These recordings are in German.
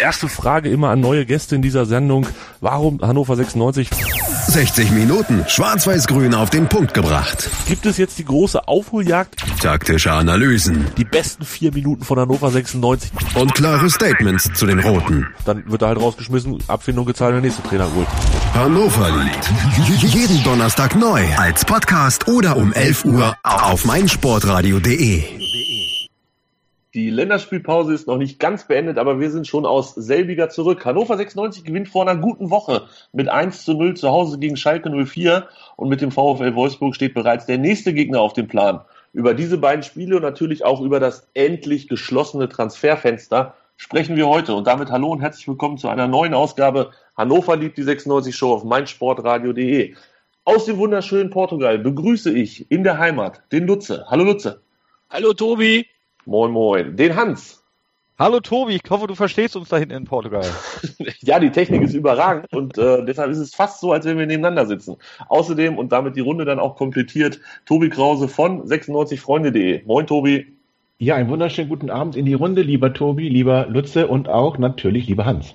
Erste Frage immer an neue Gäste in dieser Sendung. Warum Hannover 96? 60 Minuten schwarz-weiß-grün auf den Punkt gebracht. Gibt es jetzt die große Aufholjagd? Taktische Analysen. Die besten vier Minuten von Hannover 96. Und klare Statements zu den Roten. Dann wird er halt rausgeschmissen, Abfindung gezahlt der nächste Trainer holt. Hannover liebt. Jeden Donnerstag neu als Podcast oder um 11 Uhr auf meinsportradio.de. Die Länderspielpause ist noch nicht ganz beendet, aber wir sind schon aus selbiger zurück. Hannover 96 gewinnt vor einer guten Woche mit 1 zu 0 zu Hause gegen Schalke 04 und mit dem VfL Wolfsburg steht bereits der nächste Gegner auf dem Plan. Über diese beiden Spiele und natürlich auch über das endlich geschlossene Transferfenster sprechen wir heute. Und damit hallo und herzlich willkommen zu einer neuen Ausgabe Hannover liebt die 96 Show auf meinsportradio.de. Aus dem wunderschönen Portugal begrüße ich in der Heimat den Lutze. Hallo Lutze. Hallo Tobi. Moin, moin. Den Hans. Hallo Tobi, ich hoffe, du verstehst uns da hinten in Portugal. ja, die Technik ist überragend und äh, deshalb ist es fast so, als wenn wir nebeneinander sitzen. Außerdem und damit die Runde dann auch komplettiert, Tobi Krause von 96freunde.de. Moin, Tobi. Ja, einen wunderschönen guten Abend in die Runde, lieber Tobi, lieber Lutze und auch natürlich lieber Hans.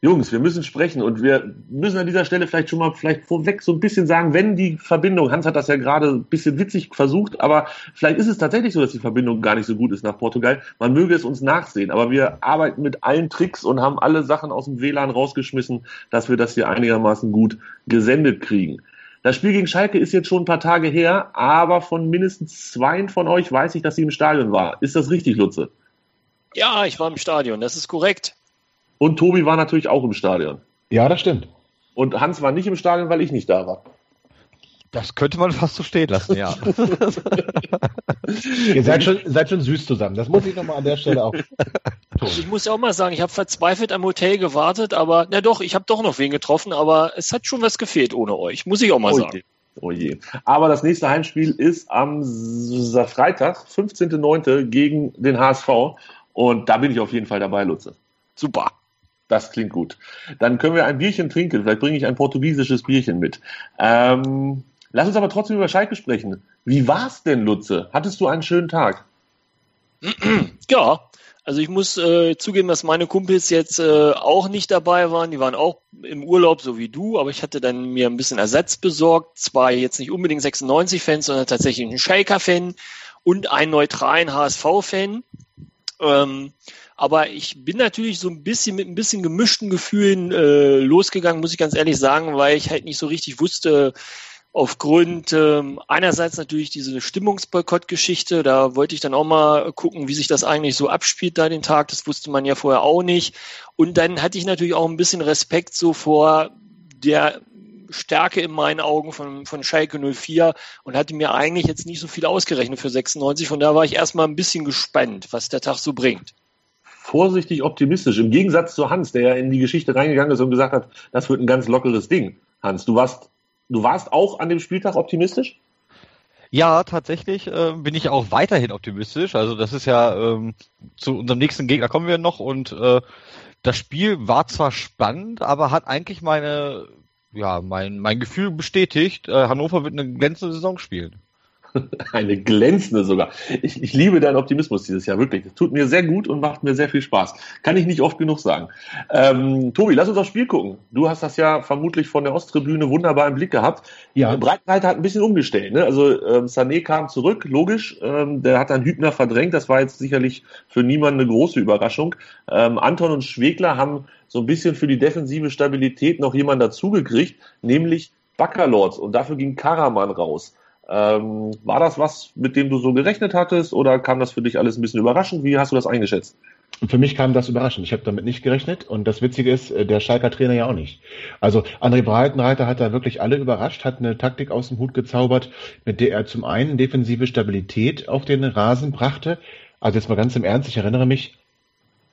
Jungs, wir müssen sprechen und wir müssen an dieser Stelle vielleicht schon mal vielleicht vorweg so ein bisschen sagen, wenn die Verbindung, Hans hat das ja gerade ein bisschen witzig versucht, aber vielleicht ist es tatsächlich so, dass die Verbindung gar nicht so gut ist nach Portugal. Man möge es uns nachsehen, aber wir arbeiten mit allen Tricks und haben alle Sachen aus dem WLAN rausgeschmissen, dass wir das hier einigermaßen gut gesendet kriegen. Das Spiel gegen Schalke ist jetzt schon ein paar Tage her, aber von mindestens zwei von euch weiß ich, dass sie im Stadion war. Ist das richtig, Lutze? Ja, ich war im Stadion, das ist korrekt. Und Tobi war natürlich auch im Stadion. Ja, das stimmt. Und Hans war nicht im Stadion, weil ich nicht da war. Das könnte man fast so stehen lassen, ja. Ihr seid schon, seid schon süß zusammen. Das muss ich nochmal an der Stelle auch tun. Ich muss ja auch mal sagen, ich habe verzweifelt am Hotel gewartet, aber na doch, ich habe doch noch wen getroffen, aber es hat schon was gefehlt ohne euch, muss ich auch mal oh sagen. Je. Oh je. Aber das nächste Heimspiel ist am Freitag, 15.09. gegen den HSV. Und da bin ich auf jeden Fall dabei, Lutze. Super. Das klingt gut. Dann können wir ein Bierchen trinken. Vielleicht bringe ich ein portugiesisches Bierchen mit. Ähm, lass uns aber trotzdem über Schalke sprechen. Wie war's denn, Lutze? Hattest du einen schönen Tag? Ja, also ich muss äh, zugeben, dass meine Kumpels jetzt äh, auch nicht dabei waren. Die waren auch im Urlaub, so wie du, aber ich hatte dann mir ein bisschen Ersatz besorgt. Zwar jetzt nicht unbedingt 96-Fans, sondern tatsächlich einen Schalker-Fan und einen neutralen HSV-Fan. Ähm, aber ich bin natürlich so ein bisschen mit ein bisschen gemischten Gefühlen äh, losgegangen, muss ich ganz ehrlich sagen, weil ich halt nicht so richtig wusste, aufgrund ähm, einerseits natürlich diese Stimmungsboykott-Geschichte, da wollte ich dann auch mal gucken, wie sich das eigentlich so abspielt da den Tag, das wusste man ja vorher auch nicht. Und dann hatte ich natürlich auch ein bisschen Respekt so vor der Stärke in meinen Augen von, von Schalke 04 und hatte mir eigentlich jetzt nicht so viel ausgerechnet für 96. Von da war ich erstmal ein bisschen gespannt, was der Tag so bringt vorsichtig optimistisch. Im Gegensatz zu Hans, der ja in die Geschichte reingegangen ist und gesagt hat, das wird ein ganz lockeres Ding. Hans, du warst, du warst auch an dem Spieltag optimistisch? Ja, tatsächlich äh, bin ich auch weiterhin optimistisch. Also das ist ja ähm, zu unserem nächsten Gegner kommen wir noch und äh, das Spiel war zwar spannend, aber hat eigentlich meine ja mein mein Gefühl bestätigt. Äh, Hannover wird eine glänzende Saison spielen. Eine glänzende sogar. Ich, ich liebe deinen Optimismus dieses Jahr, wirklich. Das tut mir sehr gut und macht mir sehr viel Spaß. Kann ich nicht oft genug sagen. Ähm, Tobi, lass uns aufs Spiel gucken. Du hast das ja vermutlich von der Osttribüne wunderbar im Blick gehabt. Ja. Breitenreiter hat ein bisschen umgestellt. Ne? Also ähm, Sané kam zurück, logisch. Ähm, der hat dann Hübner verdrängt. Das war jetzt sicherlich für niemanden eine große Überraschung. Ähm, Anton und Schwegler haben so ein bisschen für die defensive Stabilität noch jemanden dazugekriegt, nämlich Baccalords. Und dafür ging Karaman raus. Ähm, war das was, mit dem du so gerechnet hattest oder kam das für dich alles ein bisschen überraschend? Wie hast du das eingeschätzt? Für mich kam das überraschend. Ich habe damit nicht gerechnet und das Witzige ist, äh, der Schalker Trainer ja auch nicht. Also André Breitenreiter hat da wirklich alle überrascht, hat eine Taktik aus dem Hut gezaubert, mit der er zum einen defensive Stabilität auf den Rasen brachte. Also jetzt mal ganz im Ernst, ich erinnere mich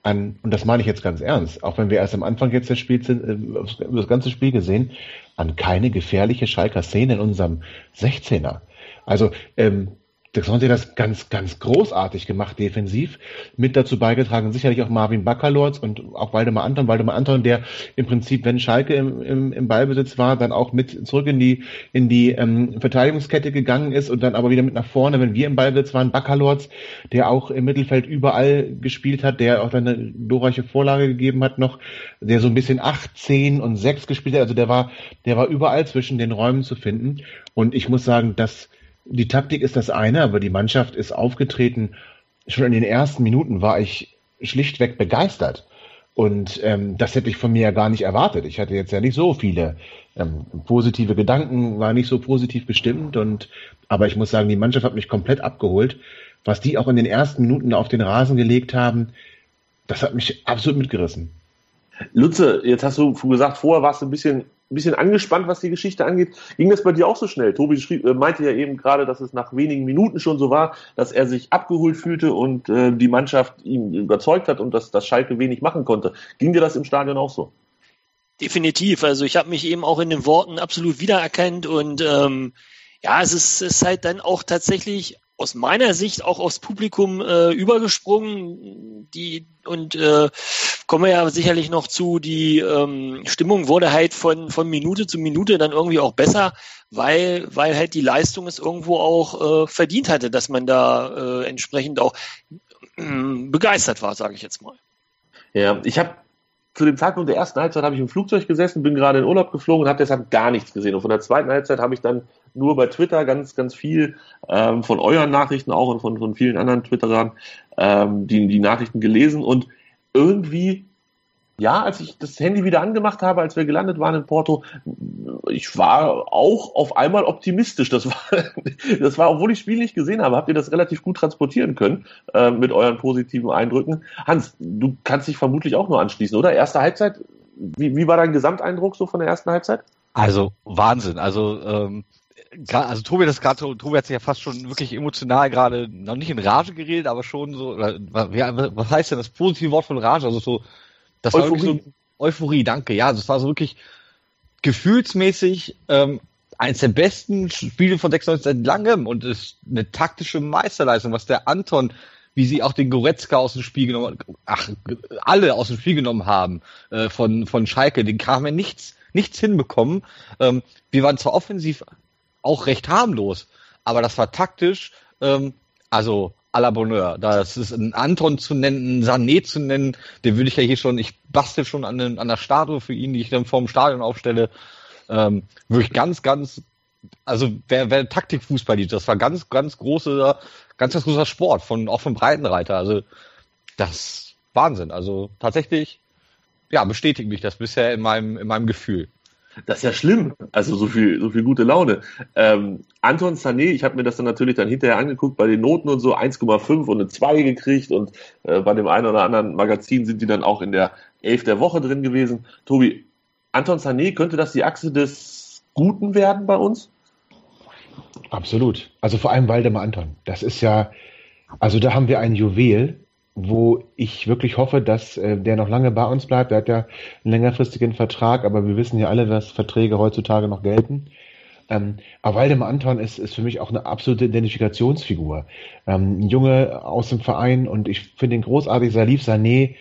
an, und das meine ich jetzt ganz ernst, auch wenn wir erst am Anfang jetzt des Spiels sind, äh, das ganze Spiel gesehen, an keine gefährliche Schalker Szene in unserem 16er. Also ähm, das haben sie das ganz, ganz großartig gemacht, defensiv. Mit dazu beigetragen, sicherlich auch Marvin Baccalords und auch Waldemar Anton. Waldemar Anton, der im Prinzip, wenn Schalke im, im, im Ballbesitz war, dann auch mit zurück in die, in die ähm, Verteidigungskette gegangen ist und dann aber wieder mit nach vorne, wenn wir im Ballbesitz waren. Baccalords, der auch im Mittelfeld überall gespielt hat, der auch dann eine glorreiche Vorlage gegeben hat noch, der so ein bisschen acht, zehn und sechs gespielt hat. Also der war, der war überall zwischen den Räumen zu finden. Und ich muss sagen, dass die Taktik ist das eine, aber die Mannschaft ist aufgetreten. Schon in den ersten Minuten war ich schlichtweg begeistert. Und ähm, das hätte ich von mir ja gar nicht erwartet. Ich hatte jetzt ja nicht so viele ähm, positive Gedanken, war nicht so positiv bestimmt. Und aber ich muss sagen, die Mannschaft hat mich komplett abgeholt. Was die auch in den ersten Minuten auf den Rasen gelegt haben, das hat mich absolut mitgerissen. Lutze, jetzt hast du gesagt, vorher warst du ein bisschen ein bisschen angespannt, was die Geschichte angeht. Ging das bei dir auch so schnell? Tobi schrieb, äh, meinte ja eben gerade, dass es nach wenigen Minuten schon so war, dass er sich abgeholt fühlte und äh, die Mannschaft ihn überzeugt hat und dass, dass Schalke wenig machen konnte. Ging dir das im Stadion auch so? Definitiv. Also ich habe mich eben auch in den Worten absolut wiedererkannt und ähm, ja, es ist, ist halt dann auch tatsächlich aus meiner Sicht auch aufs Publikum äh, übergesprungen. Die und äh, kommen wir ja sicherlich noch zu. Die ähm, Stimmung wurde halt von von Minute zu Minute dann irgendwie auch besser, weil weil halt die Leistung es irgendwo auch äh, verdient hatte, dass man da äh, entsprechend auch äh, begeistert war, sage ich jetzt mal. Ja, ich habe zu dem Zeitpunkt der ersten Halbzeit habe ich im Flugzeug gesessen, bin gerade in Urlaub geflogen und habe deshalb gar nichts gesehen. Und von der zweiten Halbzeit habe ich dann nur bei Twitter ganz, ganz viel ähm, von euren Nachrichten auch und von, von vielen anderen Twitterern ähm, die, die Nachrichten gelesen und irgendwie ja, als ich das Handy wieder angemacht habe, als wir gelandet waren in Porto, ich war auch auf einmal optimistisch. Das war, das war, obwohl ich das Spiel nicht gesehen habe, habt ihr das relativ gut transportieren können äh, mit euren positiven Eindrücken. Hans, du kannst dich vermutlich auch nur anschließen, oder? Erste Halbzeit, wie, wie war dein Gesamteindruck so von der ersten Halbzeit? Also Wahnsinn. Also ähm, also Tobi das gerade Tobi hat sich ja fast schon wirklich emotional gerade noch nicht in Rage geredet, aber schon so was heißt denn das positive Wort von Rage? Also so das Euphorie. war wirklich so Euphorie, danke. Ja, das war so wirklich gefühlsmäßig ähm, eines der besten Spiele von 96 seit langem und ist eine taktische Meisterleistung, was der Anton, wie sie auch den Goretzka aus dem Spiel genommen, ach, alle aus dem Spiel genommen haben äh, von von Schalke, den haben wir nichts nichts hinbekommen. Ähm, wir waren zwar offensiv auch recht harmlos, aber das war taktisch, ähm, also à la Bonheur. Das ist ein Anton zu nennen, ein Sané zu nennen, den würde ich ja hier schon, ich bastel schon an, an der Statue für ihn, die ich dann vorm Stadion aufstelle. Ähm, wirklich ganz, ganz, also wer, wer Taktikfußball liebt, das war ganz, ganz großer, ganz, ganz großer Sport, von, auch vom Breitenreiter. Also das Wahnsinn. Also tatsächlich, ja, bestätigt mich das bisher in meinem, in meinem Gefühl. Das ist ja schlimm. Also so viel, so viel gute Laune. Ähm, Anton Sané, ich habe mir das dann natürlich dann hinterher angeguckt, bei den Noten und so 1,5 und eine 2 gekriegt und äh, bei dem einen oder anderen Magazin sind die dann auch in der 11 der Woche drin gewesen. Tobi, Anton Sané, könnte das die Achse des Guten werden bei uns? Absolut. Also vor allem Waldemar Anton. Das ist ja, also da haben wir ein Juwel, wo ich wirklich hoffe, dass äh, der noch lange bei uns bleibt. Er hat ja einen längerfristigen Vertrag, aber wir wissen ja alle, dass Verträge heutzutage noch gelten. Ähm, aber Waldemar Anton ist, ist für mich auch eine absolute Identifikationsfigur. Ähm, ein Junge aus dem Verein und ich finde ihn großartig. Salif Sané,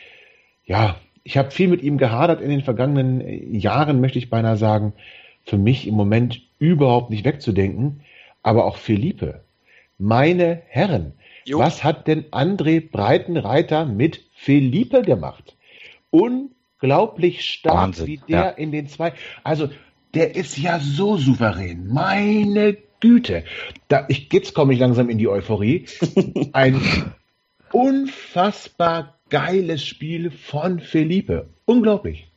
ja, ich habe viel mit ihm gehadert in den vergangenen äh, Jahren, möchte ich beinahe sagen. Für mich im Moment überhaupt nicht wegzudenken. Aber auch Philippe. Meine Herren, Jo. Was hat denn André Breitenreiter mit Felipe gemacht? Unglaublich stark, Wahnsinn, wie der ja. in den zwei. Also, der ist ja so souverän. Meine Güte. Da, ich, jetzt komme ich langsam in die Euphorie. Ein unfassbar geiles Spiel von Felipe. Unglaublich.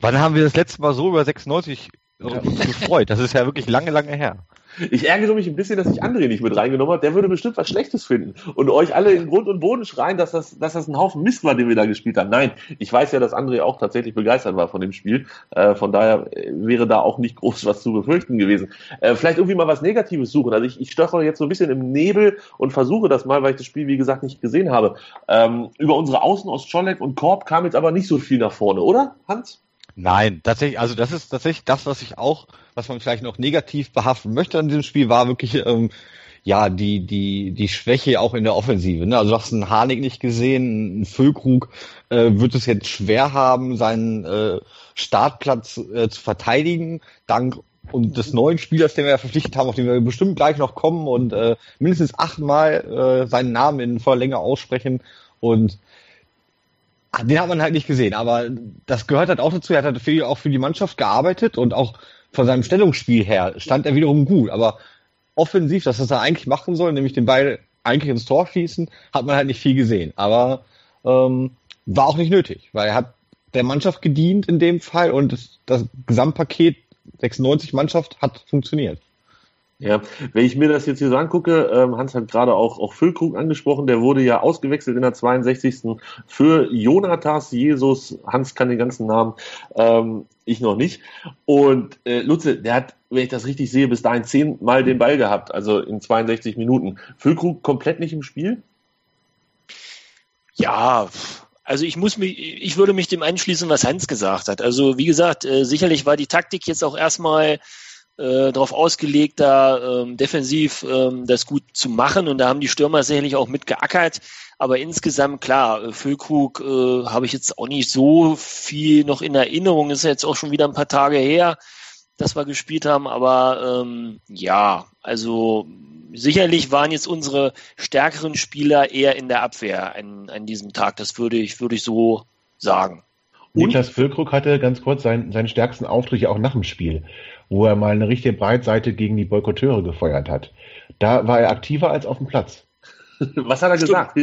Wann haben wir das letzte Mal so über 96 ja. gefreut? Das ist ja wirklich lange, lange her. Ich ärgere mich ein bisschen, dass ich André nicht mit reingenommen habe. Der würde bestimmt was Schlechtes finden und euch alle in Grund und Boden schreien, dass das, dass das ein Haufen Mist war, den wir da gespielt haben. Nein, ich weiß ja, dass André auch tatsächlich begeistert war von dem Spiel. Äh, von daher äh, wäre da auch nicht groß was zu befürchten gewesen. Äh, vielleicht irgendwie mal was Negatives suchen. Also ich, ich stöchere jetzt so ein bisschen im Nebel und versuche das mal, weil ich das Spiel, wie gesagt, nicht gesehen habe. Ähm, über unsere Außen aus Czolek und Korb kam jetzt aber nicht so viel nach vorne, oder, Hans? Nein, tatsächlich, also das ist tatsächlich das, was ich auch, was man vielleicht noch negativ behaften möchte an diesem Spiel, war wirklich ähm, ja die die die Schwäche auch in der Offensive. Ne? Also du hast einen Harnik nicht gesehen, einen Füllkrug äh, wird es jetzt schwer haben, seinen äh, Startplatz äh, zu verteidigen, dank und des neuen Spielers, den wir ja verpflichtet haben, auf den wir bestimmt gleich noch kommen und äh, mindestens achtmal äh, seinen Namen in voller Länge aussprechen und den hat man halt nicht gesehen, aber das gehört halt auch dazu. Er hat halt auch für die Mannschaft gearbeitet und auch von seinem Stellungsspiel her stand er wiederum gut. Aber offensiv, das, was er eigentlich machen soll, nämlich den Ball eigentlich ins Tor schießen, hat man halt nicht viel gesehen. Aber ähm, war auch nicht nötig, weil er hat der Mannschaft gedient in dem Fall und das, das Gesamtpaket 96 Mannschaft hat funktioniert. Ja, wenn ich mir das jetzt hier so angucke, ähm, Hans hat gerade auch, auch Füllkrug angesprochen, der wurde ja ausgewechselt in der 62. für Jonatas Jesus. Hans kann den ganzen Namen, ähm, ich noch nicht. Und äh, Lutze, der hat, wenn ich das richtig sehe, bis dahin zehnmal den Ball gehabt, also in 62 Minuten. Füllkrug komplett nicht im Spiel? Ja, also ich muss mich, ich würde mich dem anschließen, was Hans gesagt hat. Also wie gesagt, äh, sicherlich war die Taktik jetzt auch erstmal äh, darauf ausgelegt, da ähm, defensiv ähm, das gut zu machen und da haben die Stürmer sicherlich auch mitgeackert. Aber insgesamt klar, äh, Füllkrug äh, habe ich jetzt auch nicht so viel noch in Erinnerung. Ist ja jetzt auch schon wieder ein paar Tage her, dass wir gespielt haben. Aber ähm, ja, also sicherlich waren jetzt unsere stärkeren Spieler eher in der Abwehr an, an diesem Tag. Das würde ich, würde ich so sagen. Und? Niklas Füllkrug hatte ganz kurz seinen, seinen stärksten Auftritt ja auch nach dem Spiel, wo er mal eine richtige Breitseite gegen die Boykotteure gefeuert hat. Da war er aktiver als auf dem Platz. Was hat er gesagt?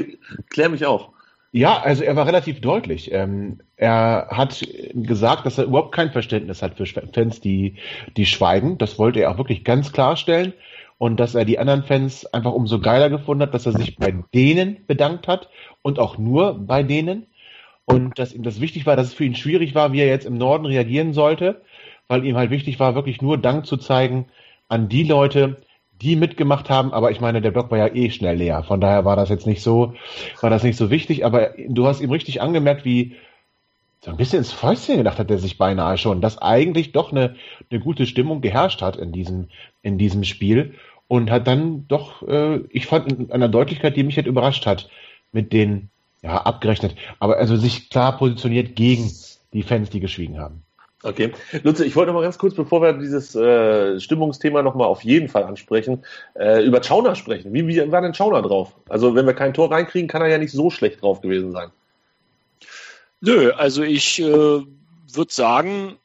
Klär mich auf. Ja, also er war relativ deutlich. Ähm, er hat gesagt, dass er überhaupt kein Verständnis hat für Fans, die, die schweigen. Das wollte er auch wirklich ganz klarstellen und dass er die anderen Fans einfach umso geiler gefunden hat, dass er sich bei denen bedankt hat und auch nur bei denen und dass ihm das wichtig war, dass es für ihn schwierig war, wie er jetzt im Norden reagieren sollte, weil ihm halt wichtig war, wirklich nur Dank zu zeigen an die Leute, die mitgemacht haben, aber ich meine, der Block war ja eh schnell leer. Von daher war das jetzt nicht so, war das nicht so wichtig, aber du hast ihm richtig angemerkt, wie so ein bisschen ins Fäustchen gedacht hat er sich beinahe schon, dass eigentlich doch eine, eine gute Stimmung geherrscht hat in diesem, in diesem Spiel und hat dann doch, äh, ich fand in einer Deutlichkeit, die mich halt überrascht hat, mit den, ja, abgerechnet, aber also sich klar positioniert gegen die Fans, die geschwiegen haben. Okay. Lutze, ich wollte noch mal ganz kurz, bevor wir dieses äh, Stimmungsthema noch mal auf jeden Fall ansprechen, äh, über Schauner sprechen. Wie, wie war denn Schauner drauf? Also, wenn wir kein Tor reinkriegen, kann er ja nicht so schlecht drauf gewesen sein. Nö, also ich äh, würde sagen,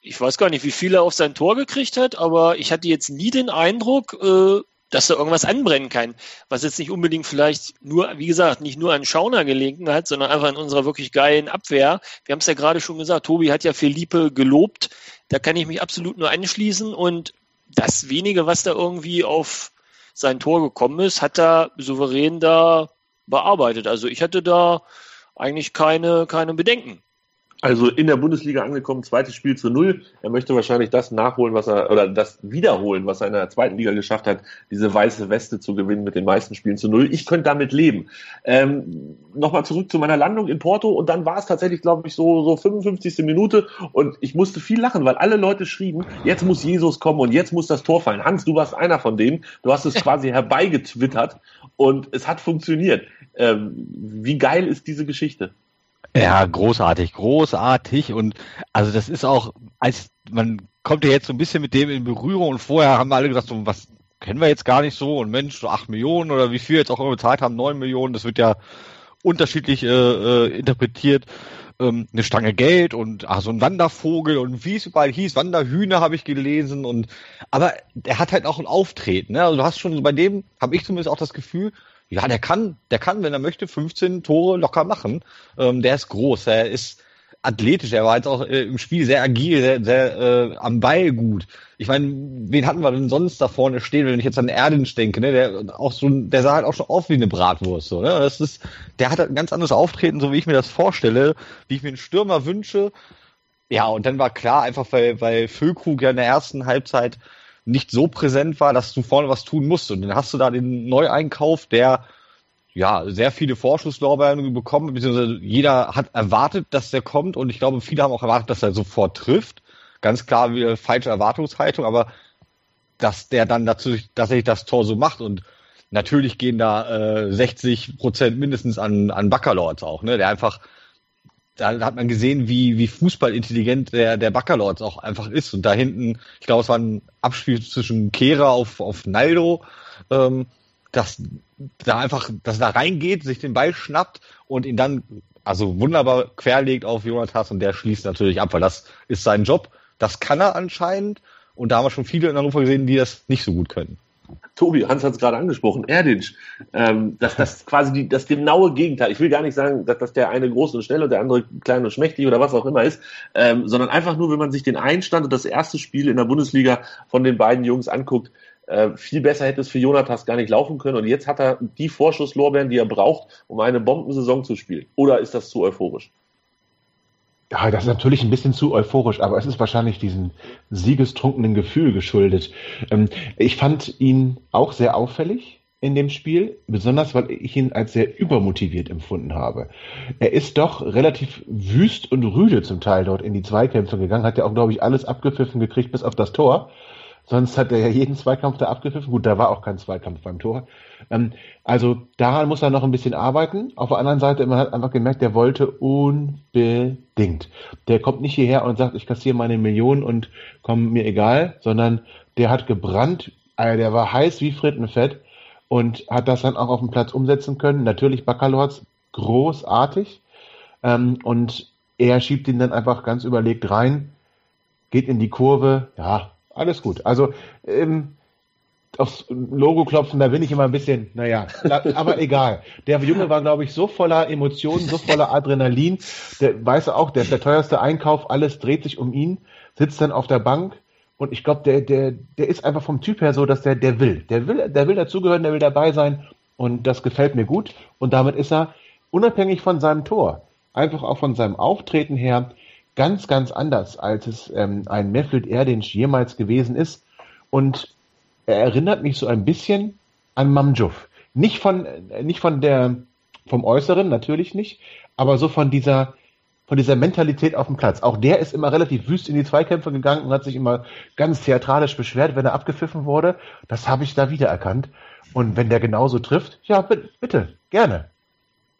ich weiß gar nicht, wie viel er auf sein Tor gekriegt hat, aber ich hatte jetzt nie den Eindruck, äh, dass da irgendwas anbrennen kann, was jetzt nicht unbedingt vielleicht nur, wie gesagt, nicht nur an Schauner gelegen hat, sondern einfach in unserer wirklich geilen Abwehr. Wir haben es ja gerade schon gesagt, Tobi hat ja Felipe gelobt, da kann ich mich absolut nur anschließen und das wenige, was da irgendwie auf sein Tor gekommen ist, hat er souverän da bearbeitet. Also ich hatte da eigentlich keine, keine Bedenken. Also in der Bundesliga angekommen, zweites Spiel zu null. Er möchte wahrscheinlich das nachholen, was er, oder das wiederholen, was er in der zweiten Liga geschafft hat, diese weiße Weste zu gewinnen mit den meisten Spielen zu null. Ich könnte damit leben. Ähm, Nochmal zurück zu meiner Landung in Porto und dann war es tatsächlich, glaube ich, so, so 55. Minute und ich musste viel lachen, weil alle Leute schrieben, jetzt muss Jesus kommen und jetzt muss das Tor fallen. Hans, du warst einer von denen. Du hast es quasi herbeigetwittert und es hat funktioniert. Ähm, wie geil ist diese Geschichte? Ja, großartig, großartig. Und also das ist auch, als man kommt ja jetzt so ein bisschen mit dem in Berührung und vorher haben wir alle gesagt, so was kennen wir jetzt gar nicht so und Mensch, so acht Millionen oder wie viel jetzt auch immer bezahlt haben, neun Millionen, das wird ja unterschiedlich äh, äh, interpretiert. Ähm, eine Stange Geld und ach, so ein Wandervogel und wie es überall hieß, Wanderhühner habe ich gelesen und aber er hat halt auch ein Auftreten. Ne? Also du hast schon bei dem, habe ich zumindest auch das Gefühl, ja, der kann, der kann, wenn er möchte, 15 Tore locker machen. Ähm, der ist groß, er ist athletisch, er war jetzt auch äh, im Spiel sehr agil, sehr, sehr äh, am Ball gut. Ich meine, wen hatten wir denn sonst da vorne stehen, wenn ich jetzt an Erdens denke, ne? Der auch so, der sah halt auch schon aus wie eine Bratwurst, so, ne? Das ist, der hat ein ganz anderes Auftreten, so wie ich mir das vorstelle, wie ich mir einen Stürmer wünsche. Ja, und dann war klar, einfach weil, weil Füllkrug ja in der ersten Halbzeit nicht so präsent war, dass du vorne was tun musst. Und dann hast du da den Neueinkauf, der ja, sehr viele Vorschusslorbeeren bekommen, beziehungsweise jeder hat erwartet, dass der kommt und ich glaube, viele haben auch erwartet, dass er sofort trifft. Ganz klar, wie falsche Erwartungshaltung, aber dass der dann dazu tatsächlich das Tor so macht und natürlich gehen da äh, 60 Prozent mindestens an, an Baccalords auch, ne, der einfach da hat man gesehen, wie, wie fußballintelligent der, der Baccalords auch einfach ist. Und da hinten, ich glaube, es war ein Abspiel zwischen Kehra auf, auf Naldo, ähm, dass da einfach, dass da reingeht, sich den Ball schnappt und ihn dann also wunderbar querlegt auf Jonathas und der schließt natürlich ab, weil das ist sein Job. Das kann er anscheinend und da haben wir schon viele in Hannover gesehen, die das nicht so gut können. Tobi, Hans hat es gerade angesprochen, Erdinch, ähm, dass das quasi die, das genaue Gegenteil. Ich will gar nicht sagen, dass, dass der eine groß und schnell und der andere klein und schmächtig oder was auch immer ist, ähm, sondern einfach nur, wenn man sich den Einstand und das erste Spiel in der Bundesliga von den beiden Jungs anguckt, äh, viel besser hätte es für Jonathas gar nicht laufen können. Und jetzt hat er die Vorschusslorbeeren, die er braucht, um eine Bombensaison zu spielen. Oder ist das zu euphorisch? Ja, das ist natürlich ein bisschen zu euphorisch, aber es ist wahrscheinlich diesem siegestrunkenen Gefühl geschuldet. Ähm, ich fand ihn auch sehr auffällig in dem Spiel, besonders weil ich ihn als sehr übermotiviert empfunden habe. Er ist doch relativ wüst und rüde zum Teil dort in die Zweikämpfe gegangen, hat ja auch, glaube ich, alles abgepfiffen gekriegt bis auf das Tor. Sonst hat er ja jeden Zweikampf da abgepfiffen. Gut, da war auch kein Zweikampf beim Tor. Ähm, also daran muss er noch ein bisschen arbeiten. Auf der anderen Seite, man hat einfach gemerkt, der wollte unbedingt. Der kommt nicht hierher und sagt, ich kassiere meine Millionen und komm mir egal, sondern der hat gebrannt, also der war heiß wie Frittenfett und hat das dann auch auf dem Platz umsetzen können. Natürlich Baccalords großartig. Ähm, und er schiebt ihn dann einfach ganz überlegt rein, geht in die Kurve, ja, alles gut. Also ähm, aufs Logo klopfen, da bin ich immer ein bisschen, naja, aber egal. Der Junge war, glaube ich, so voller Emotionen, so voller Adrenalin. Der weiß auch, der ist der teuerste Einkauf, alles dreht sich um ihn, sitzt dann auf der Bank und ich glaube, der, der, der ist einfach vom Typ her so, dass der, der will. Der will, der will dazugehören, der will dabei sein und das gefällt mir gut. Und damit ist er unabhängig von seinem Tor, einfach auch von seinem Auftreten her, ganz, ganz anders, als es ähm, ein Meflid Erdinch jemals gewesen ist. Und er erinnert mich so ein bisschen an Mamjuf. Nicht von, äh, nicht von der, vom Äußeren, natürlich nicht, aber so von dieser, von dieser Mentalität auf dem Platz. Auch der ist immer relativ wüst in die Zweikämpfe gegangen und hat sich immer ganz theatralisch beschwert, wenn er abgepfiffen wurde. Das habe ich da wiedererkannt. Und wenn der genauso trifft, ja, bitte gerne.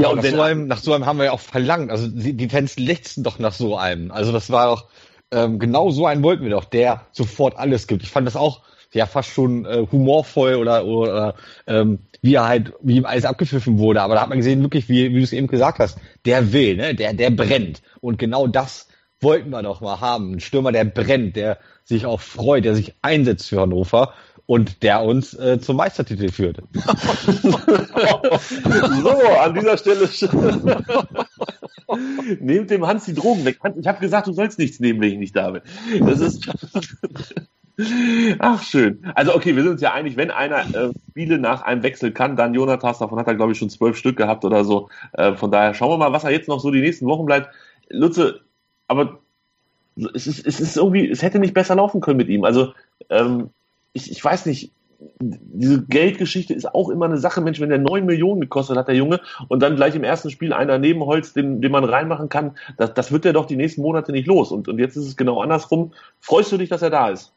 Ja, und nach so, einem, nach so einem haben wir ja auch verlangt. Also die, die Fans lechzen doch nach so einem. Also das war doch, ähm, genau so einen wollten wir doch, der sofort alles gibt. Ich fand das auch ja fast schon äh, humorvoll oder, oder ähm, wie er halt, wie ihm alles abgepfiffen wurde. Aber da hat man gesehen, wirklich, wie, wie du es eben gesagt hast, der will, ne? der, der brennt. Und genau das wollten wir doch mal haben. Ein Stürmer, der brennt, der sich auch freut, der sich einsetzt für Hannover und der uns äh, zum Meistertitel führt. so, an dieser Stelle nehmt dem Hans die Drogen weg. Ich habe gesagt, du sollst nichts nehmen, wenn ich nicht da bin. Das ist Ach, schön. Also, okay, wir sind uns ja einig, wenn einer äh, Spiele nach einem Wechsel kann, dann Jonathas, davon hat er, glaube ich, schon zwölf Stück gehabt oder so. Äh, von daher schauen wir mal, was er jetzt noch so die nächsten Wochen bleibt. Lutze, aber es ist, es ist irgendwie, es hätte nicht besser laufen können mit ihm. Also, ähm, ich, ich weiß nicht, diese Geldgeschichte ist auch immer eine Sache, Mensch, wenn der neun Millionen gekostet hat, der Junge, und dann gleich im ersten Spiel einer Nebenholz, den, den man reinmachen kann, das, das wird er doch die nächsten Monate nicht los. Und, und jetzt ist es genau andersrum. Freust du dich, dass er da ist?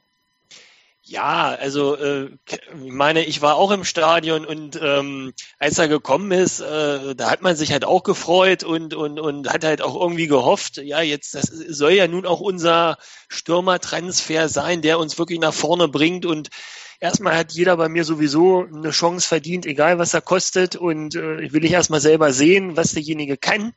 Ja, also äh, ich meine, ich war auch im Stadion und ähm, als er gekommen ist, äh, da hat man sich halt auch gefreut und und und hat halt auch irgendwie gehofft, ja, jetzt das soll ja nun auch unser Stürmertransfer sein, der uns wirklich nach vorne bringt. Und erstmal hat jeder bei mir sowieso eine Chance verdient, egal was er kostet. Und äh, will ich erstmal selber sehen, was derjenige kann.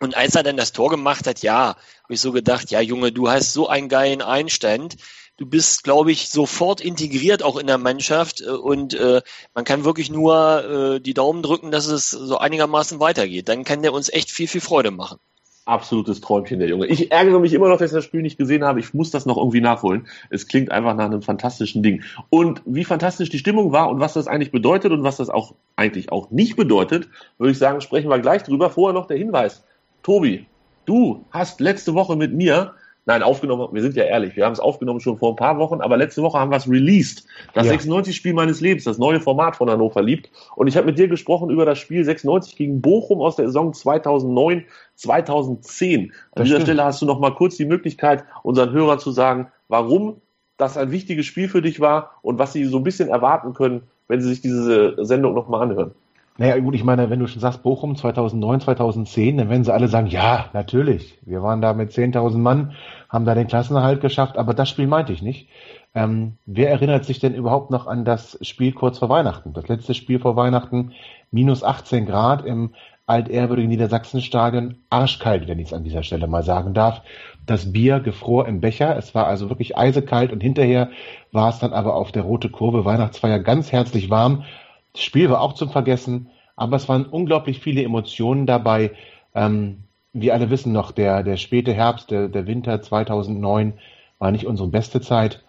Und als er dann das Tor gemacht hat, ja, habe ich so gedacht, ja Junge, du hast so einen geilen Einstand du bist, glaube ich, sofort integriert auch in der Mannschaft äh, und äh, man kann wirklich nur äh, die Daumen drücken, dass es so einigermaßen weitergeht. Dann kann der uns echt viel, viel Freude machen. Absolutes Träumchen, der Junge. Ich ärgere mich immer noch, dass ich das Spiel nicht gesehen habe. Ich muss das noch irgendwie nachholen. Es klingt einfach nach einem fantastischen Ding. Und wie fantastisch die Stimmung war und was das eigentlich bedeutet und was das auch eigentlich auch nicht bedeutet, würde ich sagen, sprechen wir gleich drüber. Vorher noch der Hinweis. Tobi, du hast letzte Woche mit mir Nein, aufgenommen, wir sind ja ehrlich, wir haben es aufgenommen schon vor ein paar Wochen, aber letzte Woche haben wir es released. Das Ja. 96-Spiel meines Lebens, das neue Format von Hannover liebt. Und ich habe mit dir gesprochen über das Spiel 96 gegen Bochum aus der Saison 2009, 2010. An Das dieser stimmt. Stelle hast du noch mal kurz die Möglichkeit, unseren Hörern zu sagen, warum das ein wichtiges Spiel für dich war und was sie so ein bisschen erwarten können, wenn sie sich diese Sendung noch mal anhören. Naja, gut, ich meine, wenn du schon sagst Bochum 2009, 2010, dann werden sie alle sagen, ja, natürlich. Wir waren da mit 10.000 Mann, haben da den Klassenerhalt geschafft, aber das Spiel meinte ich nicht. Ähm, wer erinnert sich denn überhaupt noch an das Spiel kurz vor Weihnachten? Das letzte Spiel vor Weihnachten, minus 18 Grad im altehrwürdigen Niedersachsenstadion, arschkalt, wenn ich es an dieser Stelle mal sagen darf. Das Bier gefror im Becher, es war also wirklich eisekalt und hinterher war es dann aber auf der Rote Kurve Weihnachtsfeier ganz herzlich warm. Das Spiel war auch zum Vergessen, aber es waren unglaublich viele Emotionen dabei. Ähm, wir alle wissen noch, der, der späte Herbst, der, der Winter 2009 war nicht unsere beste Zeit.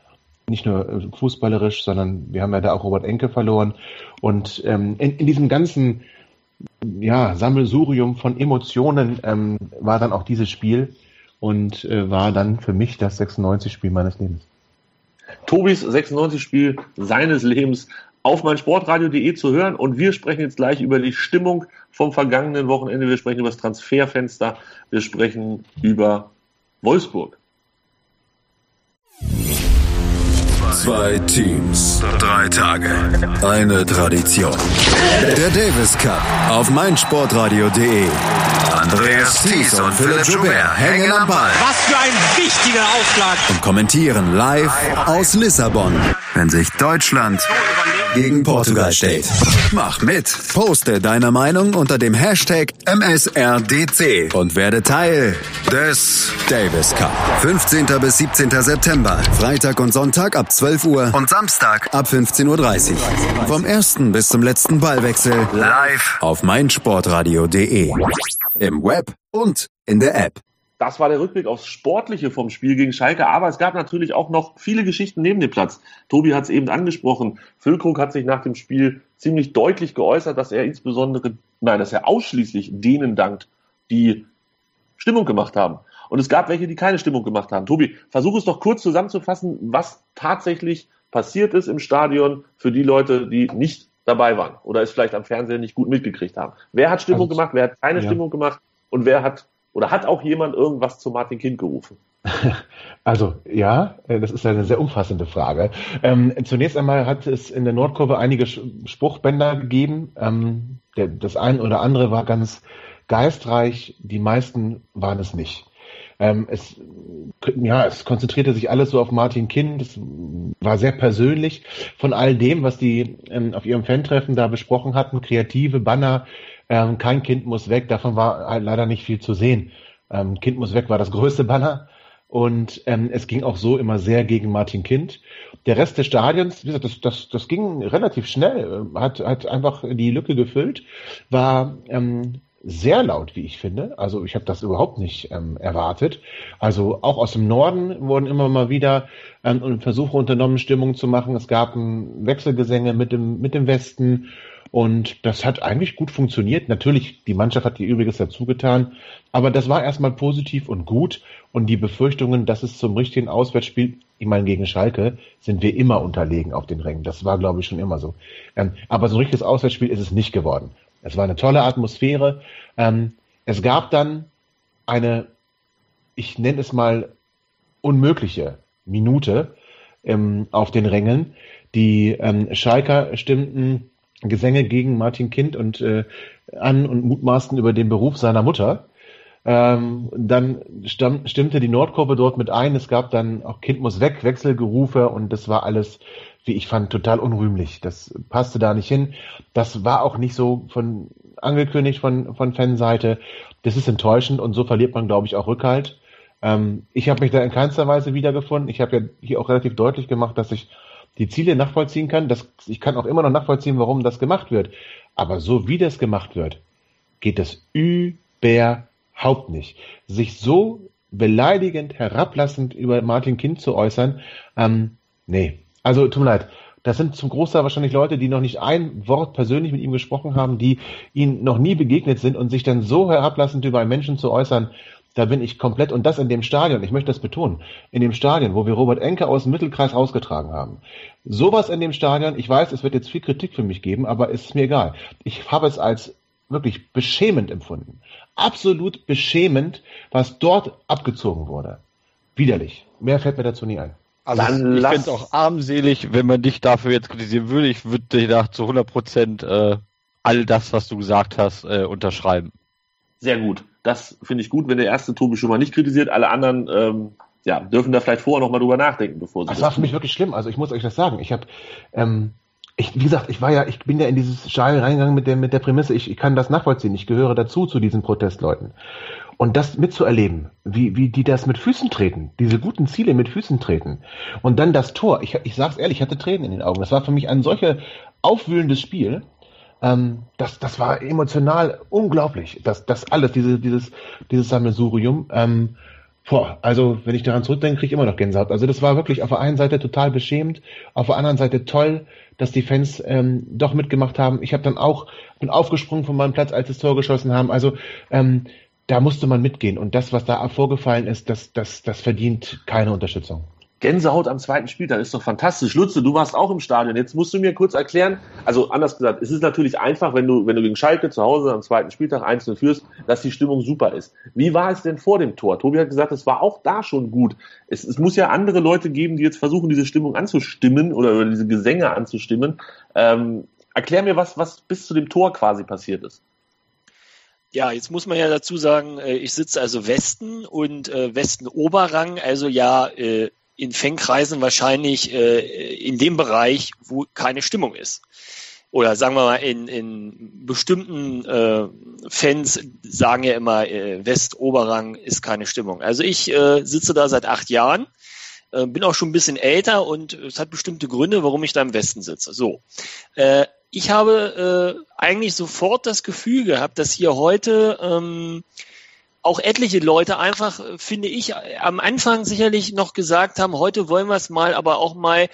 Nicht nur äh, fußballerisch, sondern wir haben ja da auch Robert Enke verloren. Und ähm, in, in diesem ganzen ja, Sammelsurium von Emotionen ähm, war dann auch dieses Spiel und äh, war dann für mich das 96-Spiel meines Lebens. Tobis 96-Spiel seines Lebens auf meinsportradio.de zu hören. Und wir sprechen jetzt gleich über die Stimmung vom vergangenen Wochenende. Wir sprechen über das Transferfenster. Wir sprechen über Wolfsburg. Zwei Teams, drei Tage, eine Tradition. Der Davis Cup auf meinsportradio.de. Andreas Thies und Philipp Joubert hängen am Ball Was für ein wichtiger Aufschlag. und kommentieren live aus Lissabon, wenn sich Deutschland gegen Portugal steht. Mach mit, poste deine Meinung unter dem Hashtag MSRDC und werde Teil des Davis Cup. 15. bis 17. September, Freitag und Sonntag ab 12 Uhr und Samstag ab 15.30 Uhr. Vom ersten bis zum letzten Ballwechsel live auf meinsportradio.de. Im Web und in der App. Das war der Rückblick aufs Sportliche vom Spiel gegen Schalke. Aber es gab natürlich auch noch viele Geschichten neben dem Platz. Tobi hat es eben angesprochen. Füllkrug hat sich nach dem Spiel ziemlich deutlich geäußert, dass er insbesondere, nein, dass er ausschließlich denen dankt, die Stimmung gemacht haben. Und es gab welche, die keine Stimmung gemacht haben. Tobi, versuch es doch kurz zusammenzufassen, was tatsächlich passiert ist im Stadion für die Leute, die nicht dabei waren oder es vielleicht am Fernsehen nicht gut mitgekriegt haben. Wer hat Stimmung Also, gemacht, wer hat keine ja. Stimmung gemacht und wer hat oder hat auch jemand irgendwas zu Martin Kind gerufen? Also ja, äh, das ist eine sehr umfassende Frage. Ähm, zunächst einmal hat es in der Nordkurve einige Spruchbänder gegeben. Ähm, der, das ein oder andere war ganz geistreich, die meisten waren es nicht. Ähm, es, ja, es konzentrierte sich alles so auf Martin Kind. Es war sehr persönlich von all dem, was die ähm, auf ihrem Fan-Treffen da besprochen hatten. Kreative Banner, ähm, kein Kind muss weg. Davon war halt leider nicht viel zu sehen. Ähm, kind muss weg war das größte Banner. Und ähm, es ging auch so immer sehr gegen Martin Kind. Der Rest des Stadions, wie gesagt, das, das, das ging relativ schnell, äh, hat, hat einfach die Lücke gefüllt, war ähm, sehr laut, wie ich finde. Also ich habe das überhaupt nicht ähm, erwartet. Also auch aus dem Norden wurden immer mal wieder ähm, Versuche unternommen, Stimmung zu machen. Es gab ein Wechselgesänge mit dem, mit dem Westen. Und das hat eigentlich gut funktioniert. Natürlich, die Mannschaft hat ihr Übriges dazu getan. Aber das war erstmal positiv und gut. Und die Befürchtungen, dass es zum richtigen Auswärtsspiel, ich meine, gegen Schalke sind wir immer unterlegen auf den Rängen. Das war, glaube ich, schon immer so. Ähm, aber so ein richtiges Auswärtsspiel ist es nicht geworden. Es war eine tolle Atmosphäre. Ähm, es gab dann eine, ich nenne es mal, unmögliche Minute ähm, auf den Rängen. Die Schalker stimmten Gesänge gegen Martin Kind und äh, an und mutmaßten über den Beruf seiner Mutter. Ähm, dann stamm, stimmte die Nordkurve dort mit ein. Es gab dann auch Kind muss weg, Wechselgerufe und das war alles, wie ich fand, total unrühmlich. Das passte da nicht hin. Das war auch nicht so von angekündigt von, von Fanseite. Das ist enttäuschend und so verliert man, glaube ich, auch Rückhalt. Ähm, ich habe mich da in keinster Weise wiedergefunden. Ich habe ja hier auch relativ deutlich gemacht, dass ich die Ziele nachvollziehen kann. Das, ich kann auch immer noch nachvollziehen, warum das gemacht wird. Aber so wie das gemacht wird, geht es überhaupt nicht. Sich so beleidigend, herablassend über Martin Kind zu äußern, ähm, nee. Also tut mir leid. Das sind zum Großteil wahrscheinlich Leute, die noch nicht ein Wort persönlich mit ihm gesprochen haben, die ihm noch nie begegnet sind und sich dann so herablassend über einen Menschen zu äußern, da bin ich komplett, und das in dem Stadion, ich möchte das betonen, in dem Stadion, wo wir Robert Enke aus dem Mittelkreis rausgetragen haben. Sowas in dem Stadion, ich weiß, es wird jetzt viel Kritik für mich geben, aber es ist mir egal. Ich habe es als wirklich beschämend empfunden. Absolut beschämend, was dort abgezogen wurde. Widerlich. Mehr fällt mir dazu nie ein. Also Dann ich lass- finde es auch armselig, wenn man dich dafür jetzt kritisieren würde. Ich würde dir da zu 100 Prozent äh, all das, was du gesagt hast, äh, unterschreiben. Sehr gut. Das finde ich gut, wenn der erste Tobi schon mal nicht kritisiert. Alle anderen ähm, ja, dürfen da vielleicht vorher noch mal drüber nachdenken, bevor sie Das war für mich wirklich schlimm. Also ich muss euch das sagen. Ich habe, ähm, ich, wie gesagt, ich war ja, ich bin ja in dieses Stadion reingegangen mit der, mit der Prämisse, ich, ich kann das nachvollziehen. Ich gehöre dazu, zu diesen Protestleuten. Und das mitzuerleben, wie, wie die das mit Füßen treten, diese guten Ziele mit Füßen treten. Und dann das Tor. Ich, ich sag's ehrlich, ich hatte Tränen in den Augen. Das war für mich ein solcher aufwühlendes Spiel. Ähm, das, das war emotional unglaublich. Das, das alles, diese, dieses, dieses Sammelsurium. Ähm, boah, also, wenn ich daran zurückdenke, kriege ich immer noch Gänsehaut. Also, das war wirklich auf der einen Seite total beschämend, auf der anderen Seite toll, dass die Fans ähm, doch mitgemacht haben. Ich habe dann auch, bin aufgesprungen von meinem Platz, als das Tor geschossen haben. Also, ähm, da musste man mitgehen. Und das, was da vorgefallen ist, das, das, das verdient keine Unterstützung. Gänsehaut am zweiten Spieltag ist doch fantastisch. Lutze, du warst auch im Stadion. Jetzt musst du mir kurz erklären, also anders gesagt, es ist natürlich einfach, wenn du, wenn du gegen Schalke zu Hause am zweiten Spieltag einzeln führst, dass die Stimmung super ist. Wie war es denn vor dem Tor? Tobi hat gesagt, es war auch da schon gut. Es, es muss ja andere Leute geben, die jetzt versuchen, diese Stimmung anzustimmen oder, oder diese Gesänge anzustimmen. Ähm, erklär mir, was, was bis zu dem Tor quasi passiert ist. Ja, jetzt muss man ja dazu sagen, äh, ich sitze also Westen und äh, Westen Oberrang, also ja äh, in Fangkreisen wahrscheinlich äh, in dem Bereich, wo keine Stimmung ist. Oder sagen wir mal, in, in bestimmten äh, Fans sagen ja immer, äh, West-Oberrang ist keine Stimmung. Also ich äh, sitze da seit acht Jahren, äh, bin auch schon ein bisschen älter und es hat bestimmte Gründe, warum ich da im Westen sitze. So. Äh, ich habe äh, eigentlich sofort das Gefühl gehabt, dass hier heute ähm, auch etliche Leute einfach, äh, finde ich, am Anfang sicherlich noch gesagt haben, heute wollen wir es mal, aber auch mal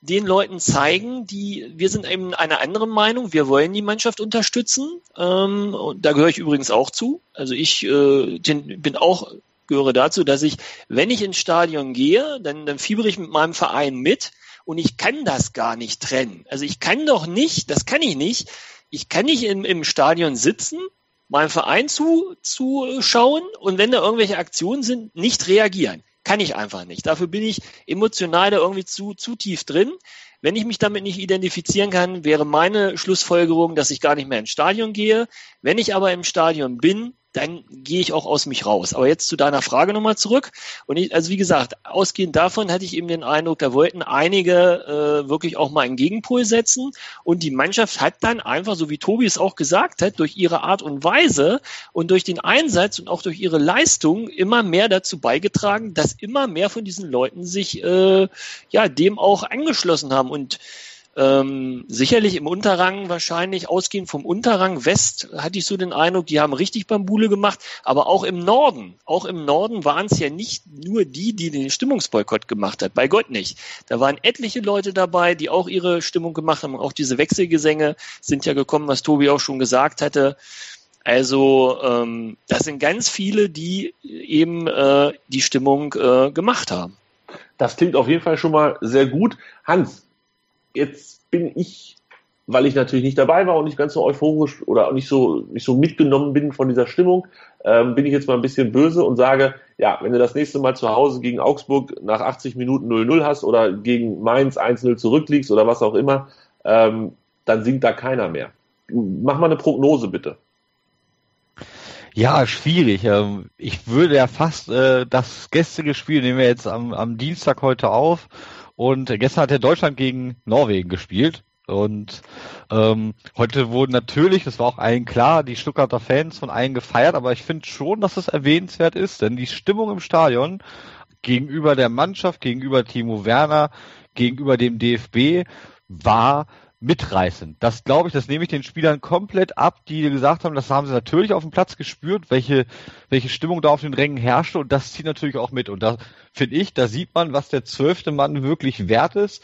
den Leuten zeigen, die, wir sind eben einer anderen Meinung, wir wollen die Mannschaft unterstützen. Ähm, und da gehöre ich übrigens auch zu. Also ich äh, bin auch, gehöre dazu, dass ich, wenn ich ins Stadion gehe, dann, dann fiebere ich mit meinem Verein mit und ich kann das gar nicht trennen. Also ich kann doch nicht, das kann ich nicht, ich kann nicht im, im Stadion sitzen, meinem Verein zu, zu schauen und wenn da irgendwelche Aktionen sind, nicht reagieren. Kann ich einfach nicht. Dafür bin ich emotional da irgendwie zu, zu tief drin. Wenn ich mich damit nicht identifizieren kann, wäre meine Schlussfolgerung, dass ich gar nicht mehr ins Stadion gehe. Wenn ich aber im Stadion bin, dann gehe ich auch aus mich raus. Aber jetzt zu deiner Frage nochmal zurück. Und ich, also wie gesagt, ausgehend davon hatte ich eben den Eindruck, da wollten einige äh, wirklich auch mal einen Gegenpol setzen. Und die Mannschaft hat dann einfach, so wie Tobi es auch gesagt hat, durch ihre Art und Weise und durch den Einsatz und auch durch ihre Leistung immer mehr dazu beigetragen, dass immer mehr von diesen Leuten sich äh, ja dem auch angeschlossen haben. Und ähm, sicherlich im Unterrang wahrscheinlich, ausgehend vom Unterrang West, hatte ich so den Eindruck, die haben richtig Bambule gemacht, aber auch im Norden, auch im Norden waren es ja nicht nur die, die den Stimmungsboykott gemacht hat, bei Gott nicht. Da waren etliche Leute dabei, die auch ihre Stimmung gemacht haben, auch diese Wechselgesänge sind ja gekommen, was Tobi auch schon gesagt hatte. Also ähm, das sind ganz viele, die eben äh, die Stimmung äh, gemacht haben. Das klingt auf jeden Fall schon mal sehr gut. Hans, jetzt bin ich, weil ich natürlich nicht dabei war und nicht ganz so euphorisch oder nicht so, nicht so mitgenommen bin von dieser Stimmung, ähm, bin ich jetzt mal ein bisschen böse und sage, ja, wenn du das nächste Mal zu Hause gegen Augsburg nach 80 Minuten 0-0 hast oder gegen Mainz 1-0 zurückliegst oder was auch immer, ähm, dann singt da keiner mehr. Mach mal eine Prognose bitte. Ja, schwierig. Ähm, Ich würde ja fast äh, das gestrige Spiel nehmen wir jetzt am, am Dienstag heute auf. Und gestern hat ja Deutschland gegen Norwegen gespielt. Und ähm, heute wurden natürlich, das war auch allen klar, die Stuttgarter Fans von allen gefeiert, aber ich finde schon, dass es erwähnenswert ist, denn die Stimmung im Stadion gegenüber der Mannschaft, gegenüber Timo Werner, gegenüber dem DFB war mitreißend. Das glaube ich, das nehme ich den Spielern komplett ab, die gesagt haben, das haben sie natürlich auf dem Platz gespürt, welche, welche Stimmung da auf den Rängen herrschte und das zieht natürlich auch mit. Und da finde ich, da sieht man, was der zwölfte Mann wirklich wert ist.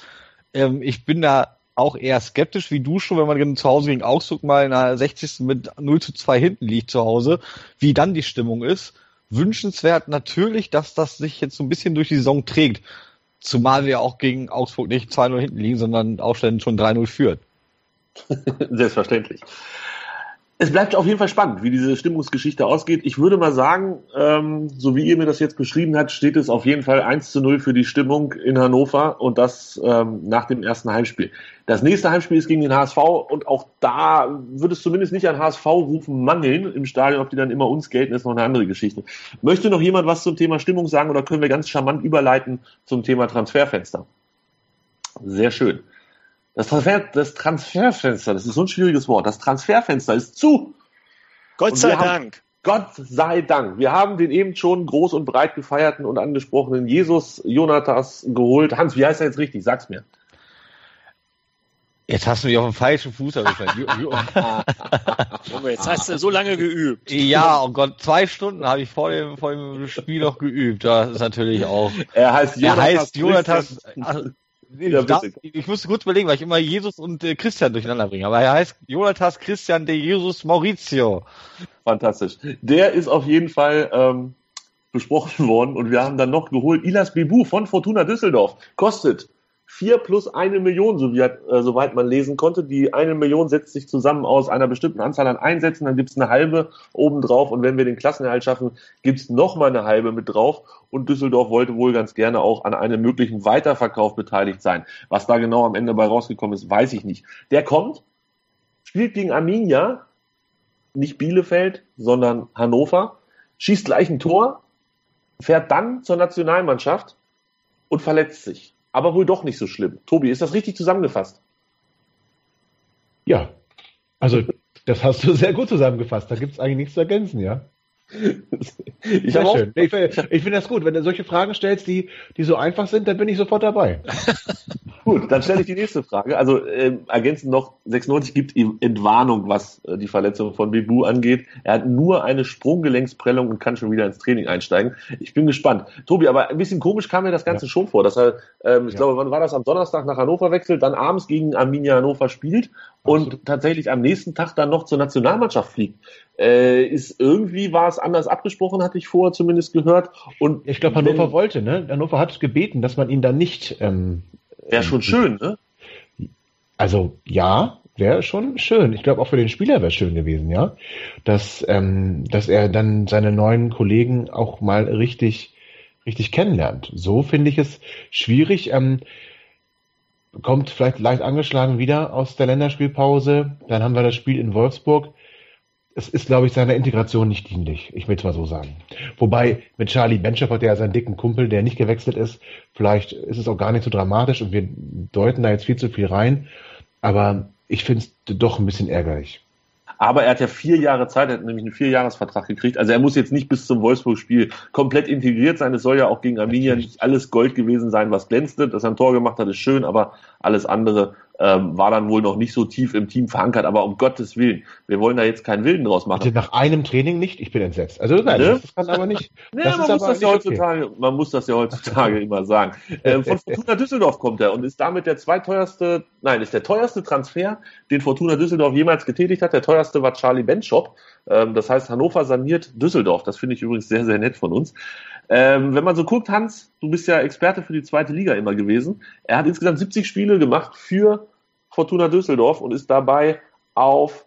Ähm, ich bin da auch eher skeptisch wie du schon, wenn man zu Hause gegen Augsburg mal in der 60. mit 0 zu 2 hinten liegt zu Hause, wie dann die Stimmung ist wünschenswert natürlich, dass das sich jetzt so ein bisschen durch die Saison trägt. Zumal wir auch gegen Augsburg nicht 2-0 hinten liegen, sondern Aufständen schon 3-0 führen. Selbstverständlich. Es bleibt auf jeden Fall spannend, wie diese Stimmungsgeschichte ausgeht. Ich würde mal sagen, ähm, so wie ihr mir das jetzt beschrieben habt, steht es auf jeden Fall 1 zu 0 für die Stimmung in Hannover und das ähm, nach dem ersten Heimspiel. Das nächste Heimspiel ist gegen den HSV und auch da wird es zumindest nicht an HSV-Rufen mangeln im Stadion. Ob die dann immer uns gelten, ist noch eine andere Geschichte. Möchte noch jemand was zum Thema Stimmung sagen oder können wir ganz charmant überleiten zum Thema Transferfenster? Sehr schön. Das, Transfer, das Transferfenster, das ist so ein schwieriges Wort. Das Transferfenster ist zu. Gott sei Dank. Gott sei Dank. Wir haben den eben schon groß und breit gefeierten und angesprochenen Jesus Jonathas geholt. Hans, wie heißt er jetzt richtig? Sag's mir. Jetzt hast du mich auf dem falschen Fuß erwischt. Junge, jetzt hast du so lange geübt. Ja, oh Gott, zwei Stunden habe ich vor dem, vor dem Spiel noch geübt. Das ist natürlich auch. Er heißt Jonathas. Er heißt Jonathas. Nee, ja, ich, darf, ich, musste kurz überlegen, weil ich immer Jesus und äh, Christian durcheinander bringe. Aber er heißt Jonatas Christian de Jesus Maurizio. Fantastisch. Der ist auf jeden Fall ähm, besprochen worden und wir haben dann noch geholt Ilas Bebu von Fortuna Düsseldorf. Kostet 4 plus eine Million, so wie, äh, soweit man lesen konnte. Die eine Million setzt sich zusammen aus einer bestimmten Anzahl an Einsätzen, dann gibt's eine halbe obendrauf und wenn wir den Klassenerhalt schaffen, gibt's noch mal eine halbe mit drauf und Düsseldorf wollte wohl ganz gerne auch an einem möglichen Weiterverkauf beteiligt sein. Was da genau am Ende bei rausgekommen ist, weiß ich nicht. Der kommt, spielt gegen Arminia, nicht Bielefeld, sondern Hannover, schießt gleich ein Tor, fährt dann zur Nationalmannschaft und verletzt sich aber wohl doch nicht so schlimm. Tobi, ist das richtig zusammengefasst? Ja, also das hast du sehr gut zusammengefasst. Da gibt es eigentlich nichts zu ergänzen, ja. ich schön. Ich, ich finde das gut. Wenn du solche Fragen stellst, die, die so einfach sind, dann bin ich sofort dabei. gut, dann stelle ich die nächste Frage. Also äh, ergänzend noch, 96 gibt ihm Entwarnung, was äh, die Verletzung von Bibu angeht. Er hat nur eine Sprunggelenksprellung und kann schon wieder ins Training einsteigen. Ich bin gespannt. Tobi, aber ein bisschen komisch kam mir das Ganze ja. schon vor, dass er, ähm, ich ja. glaube, wann war das? Am Donnerstag nach Hannover wechselt, dann abends gegen Arminia Hannover spielt und tatsächlich am nächsten Tag dann noch zur Nationalmannschaft fliegt. Äh, ist irgendwie war es anders abgesprochen, hatte ich vorher zumindest gehört. Und ich glaube, Hannover wenn, wollte, ne? Hannover hat gebeten, dass man ihn dann nicht. Ähm, wäre schon schön, ne? Also ja, wäre schon schön. Ich glaube, auch für den Spieler wäre es schön gewesen, ja, dass ähm, dass er dann seine neuen Kollegen auch mal richtig richtig kennenlernt. So finde ich es schwierig. Ähm, kommt vielleicht leicht angeschlagen wieder aus der Länderspielpause. Dann haben wir das Spiel in Wolfsburg es ist, glaube ich, seiner Integration nicht dienlich. Ich will es mal so sagen. Wobei mit Charlie Benchop hat er ja seinen dicken Kumpel, der nicht gewechselt ist. Vielleicht ist es auch gar nicht so dramatisch und wir deuten da jetzt viel zu viel rein. Aber ich finde es doch ein bisschen ärgerlich. Aber er hat ja vier Jahre Zeit, er hat nämlich einen Vierjahresvertrag gekriegt. Also er muss jetzt nicht bis zum Wolfsburg-Spiel komplett integriert sein. Es soll ja auch gegen Arminia nicht alles Gold gewesen sein, was glänzte. Dass er ein Tor gemacht hat, ist schön, aber alles andere ähm, war dann wohl noch nicht so tief im Team verankert. Aber um Gottes Willen, wir wollen da jetzt keinen Wilden draus machen. Bitte nach einem Training nicht? Ich bin entsetzt. Also nein, ne? das kann aber nicht. nee, man, muss das ja heutzutage, okay. man muss das ja heutzutage immer sagen. Ähm, von Fortuna Düsseldorf kommt er und ist damit der zweiteuerste, nein, ist der teuerste Transfer, den Fortuna Düsseldorf jemals getätigt hat. Der teuerste war Charlie Benchop. Ähm, das heißt, Hannover saniert Düsseldorf. Das finde ich übrigens sehr, sehr nett von uns. Ähm, wenn man so guckt, Hans, du bist ja Experte für die zweite Liga immer gewesen. Er hat insgesamt 70 Spiele gemacht für Fortuna Düsseldorf und ist dabei auf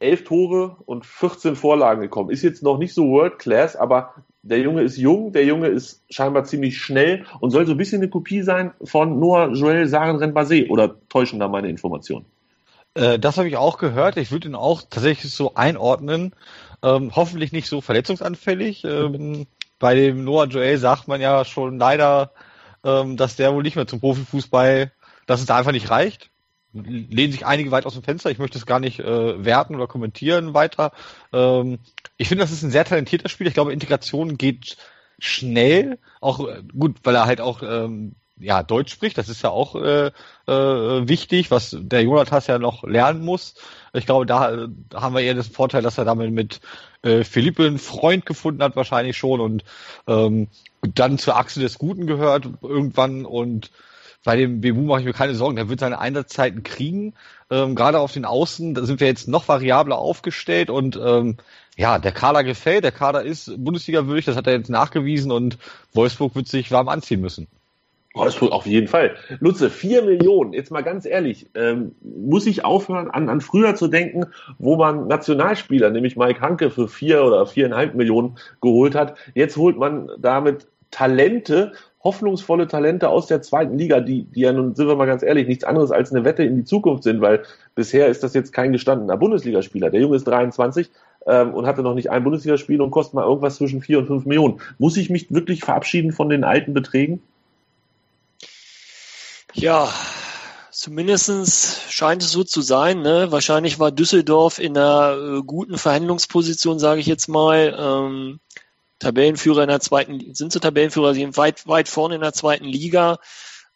11 Tore und 14 Vorlagen gekommen. Ist jetzt noch nicht so World Class, aber der Junge ist jung, der Junge ist scheinbar ziemlich schnell und soll so ein bisschen eine Kopie sein von Noah Joel Saren-Renbase oder täuschen da meine Informationen? Äh, das habe ich auch gehört. Ich würde ihn auch tatsächlich so einordnen. Ähm, hoffentlich nicht so verletzungsanfällig. Ähm, bei dem Noah Joel sagt man ja schon leider, ähm, dass der wohl nicht mehr zum Profifußball, dass es da einfach nicht reicht. Lehnen sich einige weit aus dem Fenster. Ich möchte es gar nicht äh, werten oder kommentieren weiter. Ähm, ich finde, das ist ein sehr talentierter Spieler. Ich glaube, Integration geht schnell. Auch äh, gut, weil er halt auch ähm, ja, Deutsch spricht, das ist ja auch äh, äh, wichtig, was der Jonathas ja noch lernen muss. Ich glaube, da, haben wir eher den Vorteil, dass er damit mit äh, Philippe einen Freund gefunden hat, wahrscheinlich schon, und ähm, dann zur Achse des Guten gehört irgendwann und bei dem Bebu mache ich mir keine Sorgen, der wird seine Einsatzzeiten kriegen. Ähm, Gerade auf den Außen, da sind wir jetzt noch variabler aufgestellt und ähm, Ja, der Kader gefällt, der Kader ist Bundesliga würdig, das hat er jetzt nachgewiesen und Wolfsburg wird sich warm anziehen müssen. Wolfsburg auf jeden Fall. Lutze, vier Millionen, jetzt mal ganz ehrlich, ähm, muss ich aufhören, an, an früher zu denken, wo man Nationalspieler, nämlich Mike Hanke für vier oder viereinhalb Millionen geholt hat. Jetzt holt man damit Talente, hoffnungsvolle Talente aus der zweiten Liga, die, die ja nun, sind wir mal ganz ehrlich, nichts anderes als eine Wette in die Zukunft sind, weil bisher ist das jetzt kein gestandener Bundesligaspieler. Der Junge ist 23 ähm, und hatte noch nicht ein Bundesligaspiel und kostet mal irgendwas zwischen vier und fünf Millionen. Muss ich mich wirklich verabschieden von den alten Beträgen? Ja, zumindestens scheint es so zu sein. Ne? Wahrscheinlich war Düsseldorf in einer äh, guten Verhandlungsposition, sage ich jetzt mal. Ähm, Tabellenführer in der zweiten, sind sie Tabellenführer, sie sind weit, weit vorne in der zweiten Liga,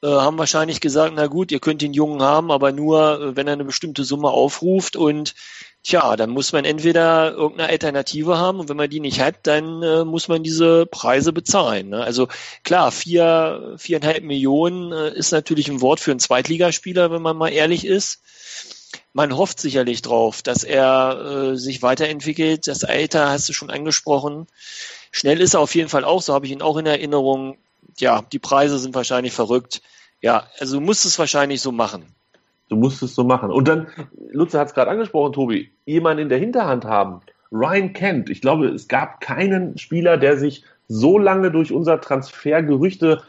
äh, haben wahrscheinlich gesagt, na gut, ihr könnt den Jungen haben, aber nur, äh, wenn er eine bestimmte Summe aufruft und tja, dann muss man entweder irgendeine Alternative haben und wenn man die nicht hat, dann äh, muss man diese Preise bezahlen. Ne? Also klar, vier, viereinhalb Millionen äh, ist natürlich ein Wort für einen Zweitligaspieler, wenn man mal ehrlich ist. Man hofft sicherlich drauf, dass er äh, sich weiterentwickelt. Das Alter hast du schon angesprochen. Schnell ist er auf jeden Fall auch, so habe ich ihn auch in Erinnerung. Ja, die Preise sind wahrscheinlich verrückt. Ja, also du musst es wahrscheinlich so machen. Du musst es so machen. Und dann, Lutze hat es gerade angesprochen, Tobi, jemanden in der Hinterhand haben. Ryan Kent. Ich glaube, es gab keinen Spieler, der sich so lange durch unser Transfergerüchte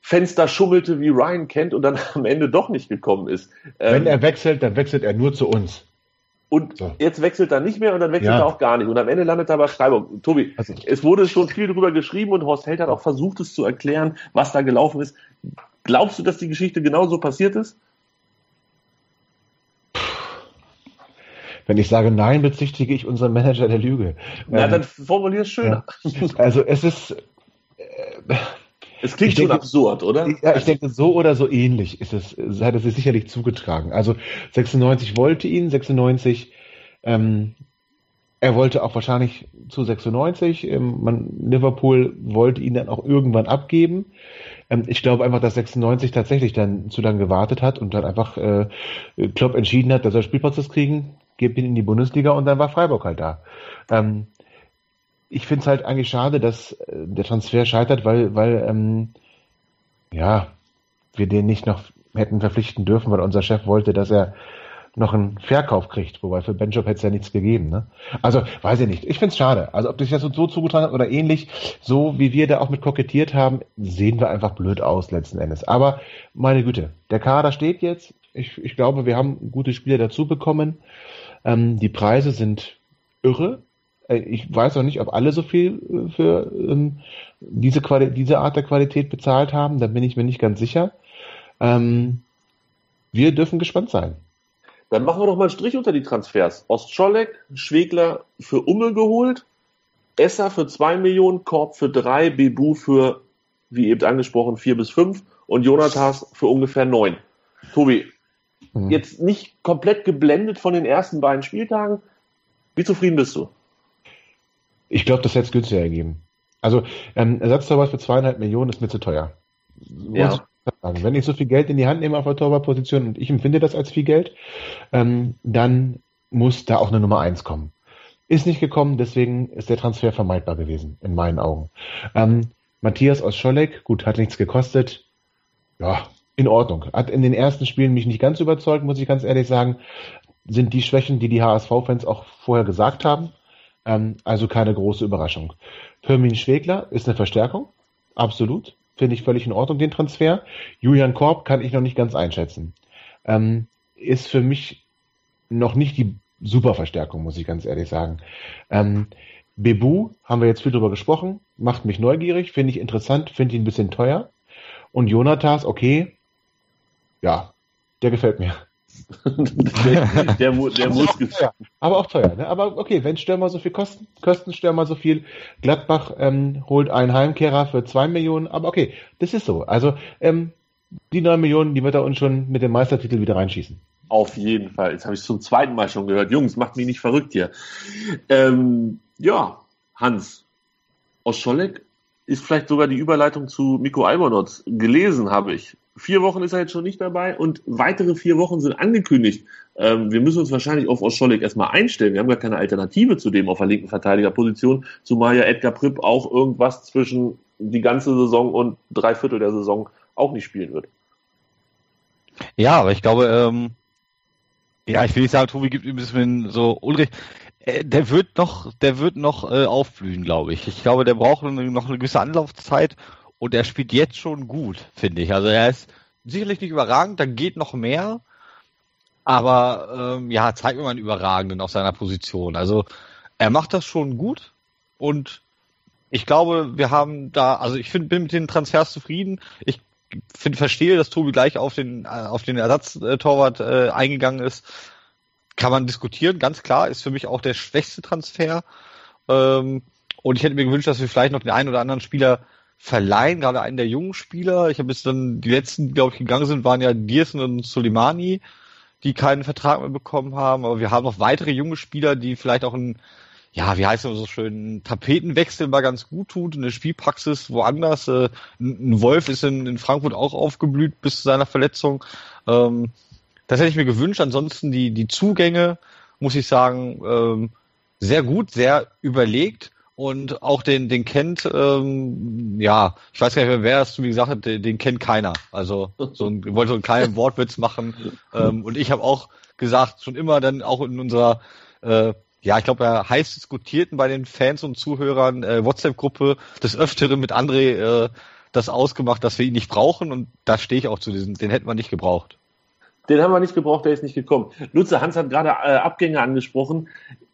Fenster schummelte wie Ryan Kent und dann am Ende doch nicht gekommen ist. Wenn ähm, er wechselt, dann wechselt er nur zu uns. Und so. jetzt wechselt er nicht mehr und dann wechselt ja. er auch gar nicht. Und am Ende landet er bei Freiburg. Tobi, also. es wurde schon viel darüber geschrieben und Horst Held hat auch versucht, es zu erklären, was da gelaufen ist. Glaubst du, dass die Geschichte genauso passiert ist? Wenn ich sage nein, bezichtige ich unseren Manager der Lüge. Na, ähm, dann formulier es schöner. Ja. Also es ist. Äh, es klingt schon absurd, oder? Ja, ich denke, so oder so ähnlich ist es, hat es sich sicherlich zugetragen. Also 96 wollte ihn, 96, ähm, er wollte auch wahrscheinlich zu 96, ähm, man, Liverpool wollte ihn dann auch irgendwann abgeben. Ähm, ich glaube einfach, dass 96 tatsächlich dann zu lange gewartet hat und dann einfach äh, Klopp entschieden hat, dass er Spielplatz kriegen, gibt ihn in die Bundesliga und dann war Freiburg halt da. Ähm, ich finde es halt eigentlich schade, dass äh, der Transfer scheitert, weil, weil ähm, ja, wir den nicht noch hätten verpflichten dürfen, weil unser Chef wollte, dass er noch einen Verkauf kriegt, wobei für Benjob hätte es ja nichts gegeben. Ne? Also, weiß ich nicht. Ich finde es schade. Also, ob das jetzt so zugetragen hat oder ähnlich, so wie wir da auch mit kokettiert haben, sehen wir einfach blöd aus letzten Endes. Aber meine Güte, der Kader steht jetzt. Ich, ich glaube, wir haben gute Spieler dazu bekommen. Ähm, die Preise sind irre. Äh, ich weiß auch nicht, ob alle so viel äh, für ähm, diese, diese Art der Qualität bezahlt haben. Da bin ich mir nicht ganz sicher. Ähm, wir dürfen gespannt sein. Dann machen wir doch mal einen Strich unter die Transfers. Ostscholek, Schwegler für Ummel geholt, Esser für zwei Millionen, Korb für drei, Bebu für, wie eben angesprochen, vier bis fünf und Jonathas für ungefähr neun. Tobi, mhm. jetzt nicht komplett geblendet von den ersten beiden Spieltagen. Wie zufrieden bist du? Ich glaube, das hätte es günstiger ergeben. Also ähm, Ersatztorwart für zweieinhalb Millionen ist mir zu teuer. Ja. Wenn ich so viel Geld in die Hand nehme auf der Torwartposition und ich empfinde das als viel Geld, ähm, dann muss da auch eine Nummer eins kommen. Ist nicht gekommen, deswegen ist der Transfer vermeidbar gewesen, in meinen Augen. Ähm, Matthias aus Scholleck, gut, hat nichts gekostet. Ja, in Ordnung. Hat in den ersten Spielen mich nicht ganz überzeugt, muss ich ganz ehrlich sagen. Sind die Schwächen, die die HSV-Fans auch vorher gesagt haben. Ähm, also keine große Überraschung. Firmin Schwegler ist eine Verstärkung. Absolut. Finde ich völlig in Ordnung, den Transfer. Julian Korb kann ich noch nicht ganz einschätzen. Ähm, ist für mich noch nicht die Superverstärkung, muss ich ganz ehrlich sagen. Ähm, Bebu, haben wir jetzt viel drüber gesprochen, macht mich neugierig, finde ich interessant, finde ihn ein bisschen teuer. Und Jonathas, okay, ja, der gefällt mir der, der, der muss teuer, aber auch teuer. Ne? Aber okay, wenn Stürmer so viel kosten, kosten Stürmer so viel. Gladbach ähm, holt einen Heimkehrer für zwei Millionen, aber okay, das ist so. Also ähm, die neun Millionen, die wird er uns schon mit dem Meistertitel wieder reinschießen. Auf jeden Fall. Jetzt habe ich zum zweiten Mal schon gehört. Jungs, macht mich nicht verrückt hier. Ähm, ja, Hans, aus Scholleck ist vielleicht sogar die Überleitung zu Miko Albonotz. Gelesen habe ich vier Wochen ist er jetzt schon nicht dabei und weitere vier Wochen sind angekündigt. Ähm, wir müssen uns wahrscheinlich auf Oscholik erstmal einstellen. Wir haben gar keine Alternative zu dem auf der linken Verteidigerposition, zumal ja Edgar Pripp auch irgendwas zwischen die ganze Saison und drei Viertel der Saison auch nicht spielen wird. Ja, aber ich glaube, ähm, ja, ich will nicht sagen, Tobi gibt ihm ein bisschen so Ulrich. Äh, der wird noch, der wird noch äh, aufblühen, glaube ich. Ich glaube, der braucht noch eine gewisse Anlaufzeit und er spielt jetzt schon gut, finde ich. Also er ist sicherlich nicht überragend, da geht noch mehr, aber ähm, ja, zeigt mir mal einen Überragenden auf seiner Position. Also er macht das schon gut und ich glaube, wir haben da, also ich find, bin mit den Transfers zufrieden. Ich find, verstehe, dass Tobi gleich auf den, äh, auf den Ersatztorwart äh, eingegangen ist. Kann man diskutieren, ganz klar, ist für mich auch der schwächste Transfer. Ähm, und ich hätte mir gewünscht, dass wir vielleicht noch den einen oder anderen Spieler verleihen, gerade einen der jungen Spieler. Ich habe jetzt dann, die letzten, glaube ich, gegangen sind, waren ja Diersen und Soleimani, die keinen Vertrag mehr bekommen haben. Aber wir haben noch weitere junge Spieler, die vielleicht auch ein ja, wie heißt es so schön, Tapetenwechsel mal ganz gut tut, eine Spielpraxis woanders. Äh, ein Wolf ist in, in Frankfurt auch aufgeblüht bis zu seiner Verletzung. Ähm, das hätte ich mir gewünscht. Ansonsten die, die Zugänge, muss ich sagen, ähm, sehr gut, sehr überlegt und auch den, den kennt, ähm, ja, ich weiß gar nicht wer es zu mir gesagt hat, den, den kennt keiner. Also so ein, wollte so einen kleinen Wortwitz machen. Ähm, und ich habe auch gesagt, schon immer dann auch in unserer äh, ja, ich glaube, er heiß diskutierten bei den Fans und Zuhörern äh, WhatsApp-Gruppe des Öfteren mit André äh, das ausgemacht, dass wir ihn nicht brauchen und da stehe ich auch zu diesem, den hätten wir nicht gebraucht. Den haben wir nicht gebraucht, der ist nicht gekommen. Lutze, Hans hat gerade äh, Abgänge angesprochen.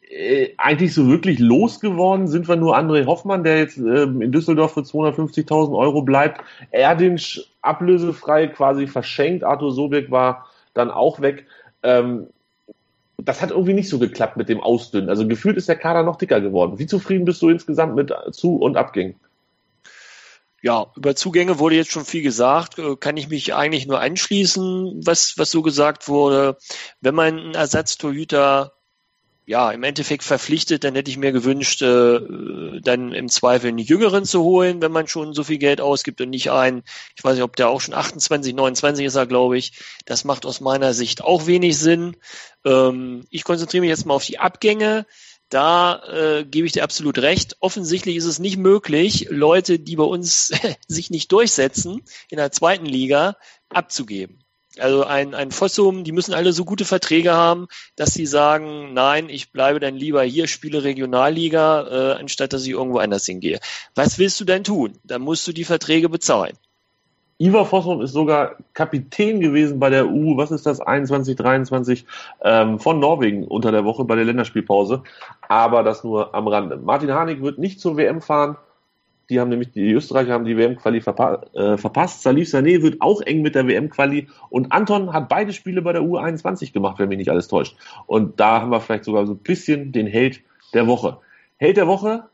Äh, eigentlich so wirklich losgeworden sind wir nur André Hoffmann, der jetzt äh, in Düsseldorf für 250.000 Euro bleibt. Erdinsch ablösefrei quasi verschenkt. Arthur Sobek war dann auch weg. Ähm, das hat irgendwie nicht so geklappt mit dem Ausdünnen. Also gefühlt ist der Kader noch dicker geworden. Wie zufrieden bist du insgesamt mit Zu- und Abgängen? Ja, über Zugänge wurde jetzt schon viel gesagt. Äh, kann ich mich eigentlich nur anschließen, was, was so gesagt wurde. Wenn man einen Ersatztorhüter ja, im Endeffekt verpflichtet, dann hätte ich mir gewünscht, äh, dann im Zweifel einen Jüngeren zu holen, wenn man schon so viel Geld ausgibt und nicht einen, ich weiß nicht, ob der auch schon 28, 29 ist er, glaube ich. Das macht aus meiner Sicht auch wenig Sinn. Ähm, ich konzentriere mich jetzt mal auf die Abgänge. Da äh, gebe ich dir absolut recht. Offensichtlich ist es nicht möglich, Leute, die bei uns sich nicht durchsetzen, in der zweiten Liga abzugeben. Also ein, ein Fossum, die müssen alle so gute Verträge haben, dass sie sagen, nein, ich bleibe dann lieber hier, spiele Regionalliga, äh, anstatt dass ich irgendwo anders hingehe. Was willst du denn tun? Dann musst du die Verträge bezahlen. Ivar Fossum ist sogar Kapitän gewesen bei der U, was ist das, 21, 23 ähm, von Norwegen unter der Woche bei der Länderspielpause. Aber das nur am Rande. Martin Harnik wird nicht zur WM fahren. Die haben nämlich, die Österreicher haben die WM-Quali verpa äh, verpasst. Salif Sané wird auch eng mit der WM-Quali. Und Anton hat beide Spiele bei der U21 gemacht, wenn mich nicht alles täuscht. Und da haben wir vielleicht sogar so ein bisschen den Held der Woche. Held der Woche?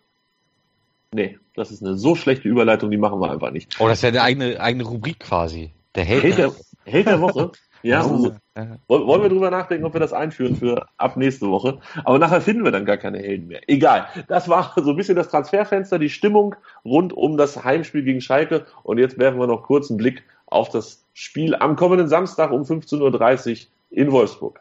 Nee, das ist eine so schlechte Überleitung, die machen wir einfach nicht. Oh, das ist ja eine eigene, eigene Rubrik quasi. Der Held, Held, der, Held der Woche. Ja, so. wollen wir drüber nachdenken, ob wir das einführen für ab nächste Woche. Aber nachher finden wir dann gar keine Helden mehr. Egal. Das war so ein bisschen das Transferfenster, die Stimmung rund um das Heimspiel gegen Schalke. Und jetzt werfen wir noch kurz einen Blick auf das Spiel am kommenden Samstag um 15.30 Uhr in Wolfsburg.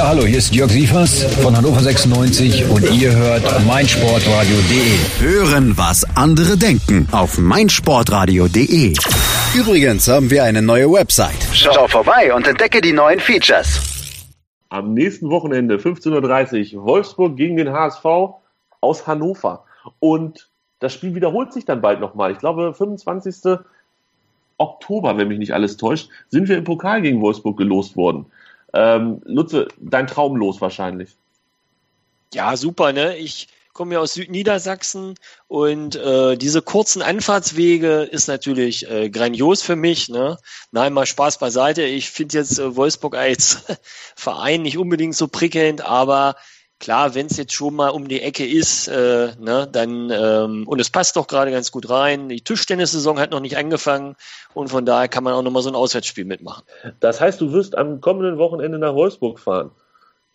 Ja, hallo, hier ist Jörg Sievers von Hannover 96 und ihr hört meinsportradio.de. Hören, was andere denken auf meinsportradio.de. Übrigens haben wir eine neue Website. Schau vorbei und entdecke die neuen Features. Am nächsten Wochenende, 15.30 Uhr, Wolfsburg gegen den HSV aus Hannover. Und das Spiel wiederholt sich dann bald nochmal. Ich glaube, 25. Oktober, wenn mich nicht alles täuscht, sind wir im Pokal gegen Wolfsburg gelost worden. Ähm, Lutze, dein Traum los wahrscheinlich. Ja, super, ne? Ich komme ja aus Südniedersachsen und äh, diese kurzen Anfahrtswege ist natürlich äh, grandios für mich. Ne? Nein, mal Spaß beiseite. Ich finde jetzt äh, Wolfsburg als Verein nicht unbedingt so prickelnd, aber klar, wenn es jetzt schon mal um die Ecke ist, äh, ne, dann ähm, und es passt doch gerade ganz gut rein. Die Tischtennissaison hat noch nicht angefangen und von daher kann man auch noch mal so ein Auswärtsspiel mitmachen. Das heißt, du wirst am kommenden Wochenende nach Wolfsburg fahren.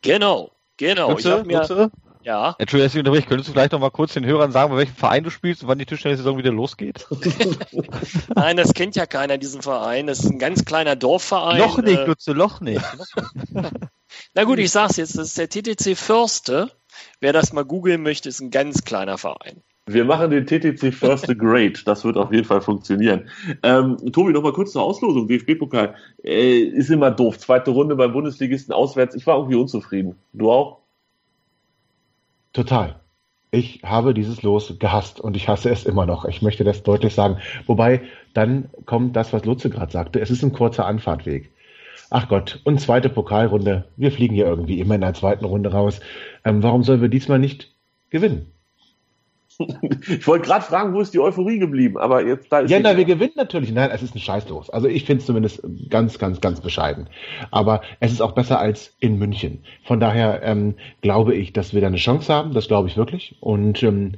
Genau, genau. Nutze, ich hab mir, ja, Entschuldigung, dass ich unterbreche. Könntest du vielleicht noch mal kurz den Hörern sagen, bei welchem Verein du spielst und wann die Tischtennis-Saison wieder losgeht? nein, das kennt ja keiner diesen Verein. Das ist ein ganz kleiner Dorfverein. noch nicht, äh, Lutze, noch nicht. Na gut, ich sag's jetzt, das ist der TTC Förste. Wer das mal googeln möchte, ist ein ganz kleiner Verein. Wir machen den TTC First Great. Das wird auf jeden Fall funktionieren. Ähm, Tobi, noch mal kurz zur Auslosung. DFB-Pokal äh, ist immer doof. Zweite Runde beim Bundesligisten auswärts. Ich war irgendwie unzufrieden. Du auch? Total. Ich habe dieses Los gehasst und ich hasse es immer noch. Ich möchte das deutlich sagen. Wobei, dann kommt das, was Lutze gerade sagte. Es ist ein kurzer Anfahrtweg. Ach Gott, und zweite Pokalrunde. Wir fliegen hier irgendwie immer in der zweiten Runde raus. Ähm, warum sollen wir diesmal nicht gewinnen? Ich wollte gerade fragen, wo ist die Euphorie geblieben? Aber jetzt da ist Ja, na, wir gewinnen natürlich. Nein, es ist ein Scheißlos. Also ich finde es zumindest ganz, ganz, ganz bescheiden. Aber es ist auch besser als in München. Von daher ähm, glaube ich, dass wir da eine Chance haben. Das glaube ich wirklich. Und ähm,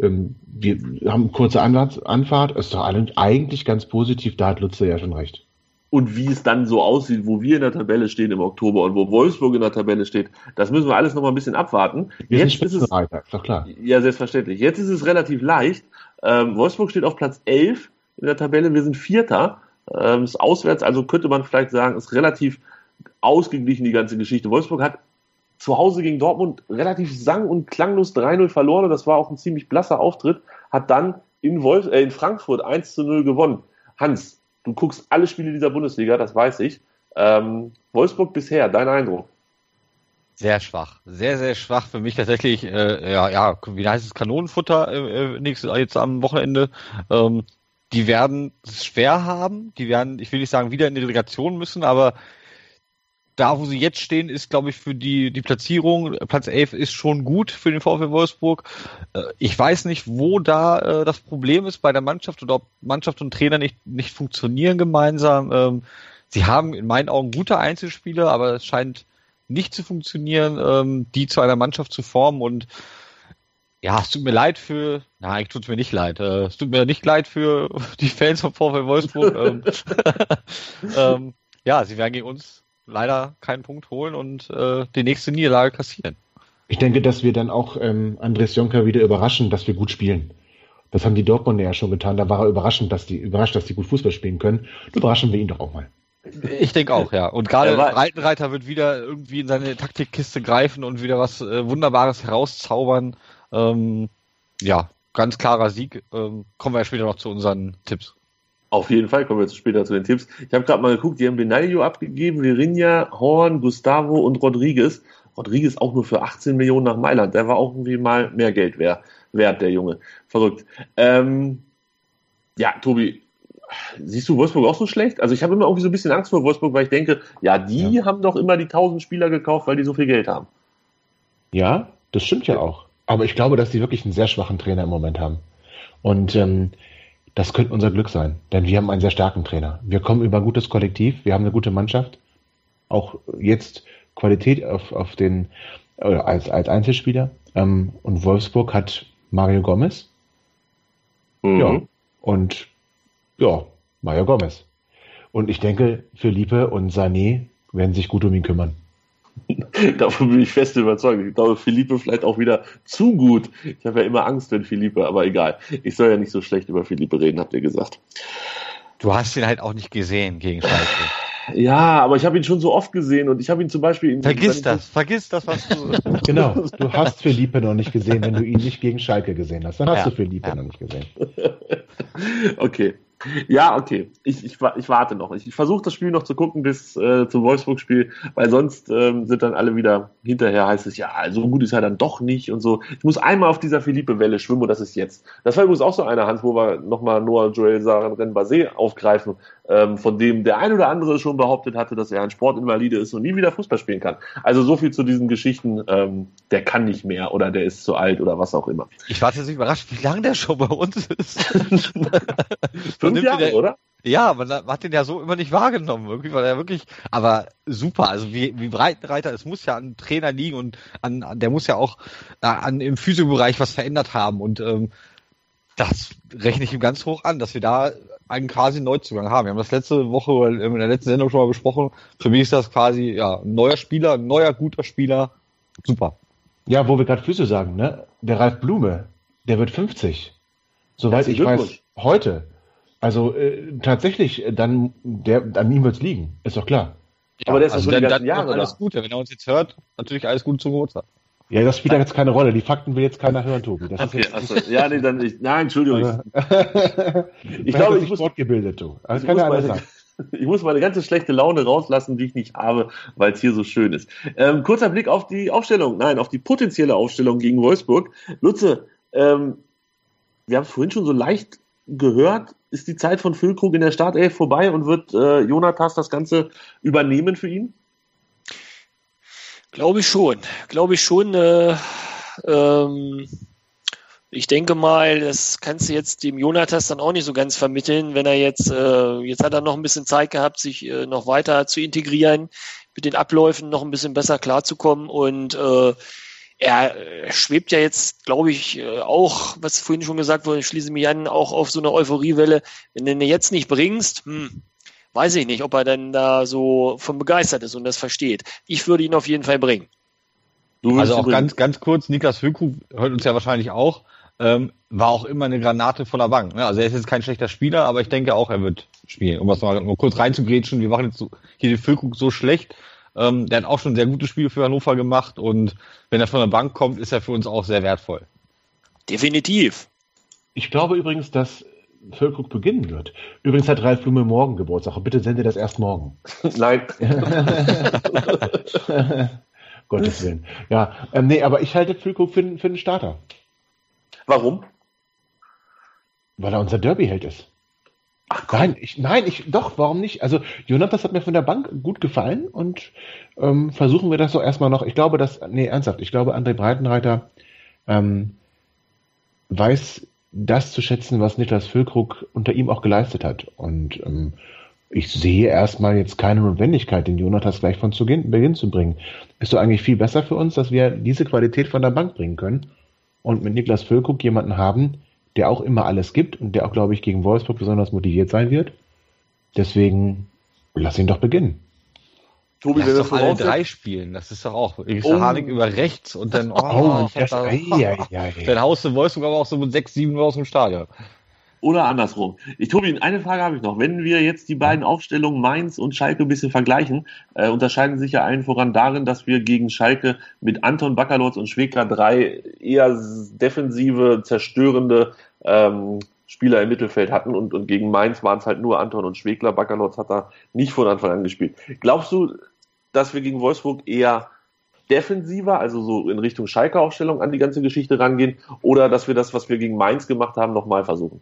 ähm, wir haben kurze Anfahrt. Ist doch eigentlich ganz positiv. Da hat Lutze ja schon recht. Und wie es dann so aussieht, wo wir in der Tabelle stehen im Oktober und wo Wolfsburg in der Tabelle steht, das müssen wir alles noch mal ein bisschen abwarten. Wir Jetzt ist es doch klar. Ja, selbstverständlich. Jetzt ist es relativ leicht. Ähm, Wolfsburg steht auf Platz 11 in der Tabelle. Wir sind Vierter. Ähm, ist auswärts, also könnte man vielleicht sagen, ist relativ ausgeglichen die ganze Geschichte. Wolfsburg hat zu Hause gegen Dortmund relativ sang- und klanglos 3-0 verloren und das war auch ein ziemlich blasser Auftritt. Hat dann in, Wolf äh, in Frankfurt 1 zu 0 gewonnen. Hans, du guckst alle Spiele dieser Bundesliga, das weiß ich. Ähm, Wolfsburg bisher, dein Eindruck? Sehr schwach. Sehr, sehr schwach für mich tatsächlich, äh, ja, ja, wie heißt es, Kanonenfutter äh, äh, nächstes, jetzt am Wochenende. Ähm, die werden es schwer haben. Die werden, ich will nicht sagen, wieder in die Relegation müssen, aber da, wo sie jetzt stehen, ist, glaube ich, für die, die Platzierung, Platz 11 ist schon gut für den VfL Wolfsburg. Äh, ich weiß nicht, wo da äh, das Problem ist bei der Mannschaft oder ob Mannschaft und Trainer nicht, nicht funktionieren gemeinsam. Ähm, sie haben in meinen Augen gute Einzelspieler, aber es scheint nicht zu funktionieren, ähm, die zu einer Mannschaft zu formen und ja, es tut mir leid für, nein, tut mir nicht leid. Äh, es tut mir nicht leid für die Fans von VfL Wolfsburg. ähm, ähm, ja, sie werden gegen uns leider keinen Punkt holen und äh, die nächste Niederlage kassieren. Ich denke, dass wir dann auch ähm, Andres Jonker wieder überraschen, dass wir gut spielen. Das haben die Dortmunder ja schon getan. Da war er überraschend, dass die, überrascht, dass die gut Fußball spielen können. Überraschen wir ihn doch auch mal. Ich denke auch, ja. Und gerade Er Breitenreiter wird wieder irgendwie in seine Taktikkiste greifen und wieder was äh, Wunderbares herauszaubern. Ähm, ja, ganz klarer Sieg. Ähm, kommen wir ja später noch zu unseren Tipps. Auf jeden Fall kommen wir jetzt später zu den Tipps. Ich habe gerade mal geguckt, die haben Benaglio abgegeben, Virinha, Horn, Gustavo und Rodriguez. Rodriguez auch nur für 18 Millionen nach Mailand. Der war auch irgendwie mal mehr Geld wert, wert der Junge. Verrückt. Ähm, ja, Tobi, siehst du Wolfsburg auch so schlecht? Also ich habe immer irgendwie so ein bisschen Angst vor Wolfsburg, weil ich denke, ja, die haben doch immer die 1000 Spieler gekauft, weil die so viel Geld haben. Ja, das stimmt ja auch. Aber ich glaube, dass die wirklich einen sehr schwachen Trainer im Moment haben. Und ähm, das könnte unser Glück sein, denn wir haben einen sehr starken Trainer. Wir kommen über ein gutes Kollektiv, wir haben eine gute Mannschaft, auch jetzt Qualität auf, auf den äh, als, als Einzelspieler. Ähm, und Wolfsburg hat Mario Gomez. Mhm. Ja. Und ja, Mario Gomez. Und ich denke, Felipe und Sané werden sich gut um ihn kümmern. Davon bin ich fest überzeugt. Ich glaube, Philippe vielleicht auch wieder zu gut. Ich habe ja immer Angst, wenn Philippe, aber egal. Ich soll ja nicht so schlecht über Philippe reden, habt ihr gesagt. Du hast ihn halt auch nicht gesehen gegen Schalke. Ja, aber ich habe ihn schon so oft gesehen und ich habe ihn zum Beispiel in Vergiss das, vergiss das, was du. Genau, du hast Felipe noch nicht gesehen, wenn du ihn nicht gegen Schalke gesehen hast. Dann hast Ja, du Felipe ja. noch nicht gesehen. Okay. Ja, okay. Ich, ich, ich warte noch. Ich, ich versuche das Spiel noch zu gucken bis äh, zum Wolfsburg-Spiel, weil sonst ähm, sind dann alle wieder hinterher, heißt es, ja, so gut ist er dann doch nicht und so. Ich muss einmal auf dieser Philippe-Welle schwimmen und das ist jetzt. Das war übrigens auch so eine Hand, wo wir nochmal Noah Joel Saren Basé aufgreifen ähm, von dem der ein oder andere schon behauptet hatte, dass er ein Sportinvalide ist und nie wieder Fußball spielen kann. Also so viel zu diesen Geschichten, ähm, der kann nicht mehr oder der ist zu alt oder was auch immer. Ich war jetzt überrascht, wie lange der schon bei uns ist. Fünf Jahre, der, oder? Ja, man hat den ja so immer nicht wahrgenommen, wirklich, weil er wirklich, aber super, also wie, wie Breitenreiter, es muss ja an Trainer liegen und an, an der muss ja auch äh, an, im Physiobereich was verändert haben und ähm, das rechne ich ihm ganz hoch an, dass wir da einen quasi Neuzugang haben. Wir haben das letzte Woche in der letzten Sendung schon mal besprochen. Für mich ist das quasi ja ein neuer Spieler, ein neuer guter Spieler. Super. Ja, wo wir gerade Füße sagen, ne? Der Ralf Blume, der wird 50. Soweit ich weiß, heute. Also äh, tatsächlich, dann der an ihm wird's liegen, ist doch klar. Ja, aber der ist also schon dann, die ganzen dann Jahre alles da. Gute. Wenn er uns jetzt hört, natürlich alles Gute zum Geburtstag. Ja, das spielt ja jetzt keine Rolle. Die Fakten will jetzt keiner hören, Tobi. Das Okay, ist also, ja, nee, dann ich, nein, Entschuldigung. Ich, glaube, ich muss- Sport gebildet, du. Ich, kann muss ja sagen. ich muss meine ganze schlechte Laune rauslassen, die ich nicht habe, weil es hier so schön ist. Ähm, kurzer Blick auf die Aufstellung, nein, auf die potenzielle Aufstellung gegen Wolfsburg. Lutze, ähm, wir haben es vorhin schon so leicht gehört. Ist die Zeit von Füllkrug in der Startelf vorbei und wird äh, Jonathas das Ganze übernehmen für ihn? Glaube ich schon. Glaube ich schon. Äh, ähm, ich denke mal, das kannst du jetzt dem Jonathas dann auch nicht so ganz vermitteln, wenn er jetzt, äh, jetzt hat er noch ein bisschen Zeit gehabt, sich äh, noch weiter zu integrieren, mit den Abläufen noch ein bisschen besser klarzukommen und äh, er äh, schwebt ja jetzt, glaube ich, äh, auch, was vorhin schon gesagt wurde, ich schließe mich an, auch auf so eine Euphoriewelle. Wenn du ihn jetzt nicht bringst, hm, weiß ich nicht, ob er dann da so von begeistert ist und das versteht. Ich würde ihn auf jeden Fall bringen. Du Also auch ganz, ganz kurz, Niklas Füllkrug hört uns ja wahrscheinlich auch, ähm, war auch immer eine Granate von der Bank. Ne? Also er ist jetzt kein schlechter Spieler, aber ich denke auch, er wird spielen. Um das mal nur kurz reinzugrätschen, wir machen jetzt so, hier den Füllkrug so schlecht. Ähm, der hat auch schon sehr gute Spiele für Hannover gemacht und wenn er von der Bank kommt, ist er für uns auch sehr wertvoll. Definitiv. Ich glaube übrigens, dass Füllkrug beginnen wird. Übrigens hat Ralf Blume morgen Geburtstag. Bitte sende das erst morgen. Nein, Gottes Willen. Ja, ähm, nee, aber ich halte Füllkrug für, für einen Starter, warum? weil er unser Derby-Held ist. Nein, ich, nein, ich, doch, warum nicht? Also, Jonathas hat mir von der Bank gut gefallen und ähm, versuchen wir das so erstmal noch. Ich glaube, dass, nee, ernsthaft, ich glaube, André Breitenreiter ähm, weiß das zu schätzen, was Niklas Füllkrug unter ihm auch geleistet hat. Und ähm, ich sehe erstmal jetzt keine Notwendigkeit, den Jonathas gleich von zu Beginn zu bringen. Ist doch eigentlich viel besser für uns, dass wir diese Qualität von der Bank bringen können und mit Niklas Füllkrug jemanden haben, der auch immer alles gibt und der auch, glaube ich, gegen Wolfsburg besonders motiviert sein wird. Deswegen lass ihn doch beginnen. Tobi, Lass doch alle drei spielen, das ist doch auch. Ich Oh. Harnik über rechts und dann, oh, Oh, ich das, da, ei, ei, ei. dann haust du Wolfsburg aber auch so mit sechs, sieben aus dem Stadion. Oder andersrum. Ich, Tobi, eine Frage habe ich noch. Wenn wir jetzt die beiden Aufstellungen Mainz und Schalke ein bisschen vergleichen, äh, unterscheiden sich ja allen voran darin, dass wir gegen Schalke mit Anton Bakalotz und Schweka drei eher defensive, zerstörende ähm, Spieler im Mittelfeld hatten und, und gegen Mainz waren es halt nur Anton und Schwegler. Bakalotz hat da nicht von Anfang an gespielt. Glaubst du, dass wir gegen Wolfsburg eher defensiver, also so in Richtung Schalke-Aufstellung an die ganze Geschichte rangehen oder dass wir das, was wir gegen Mainz gemacht haben, nochmal versuchen?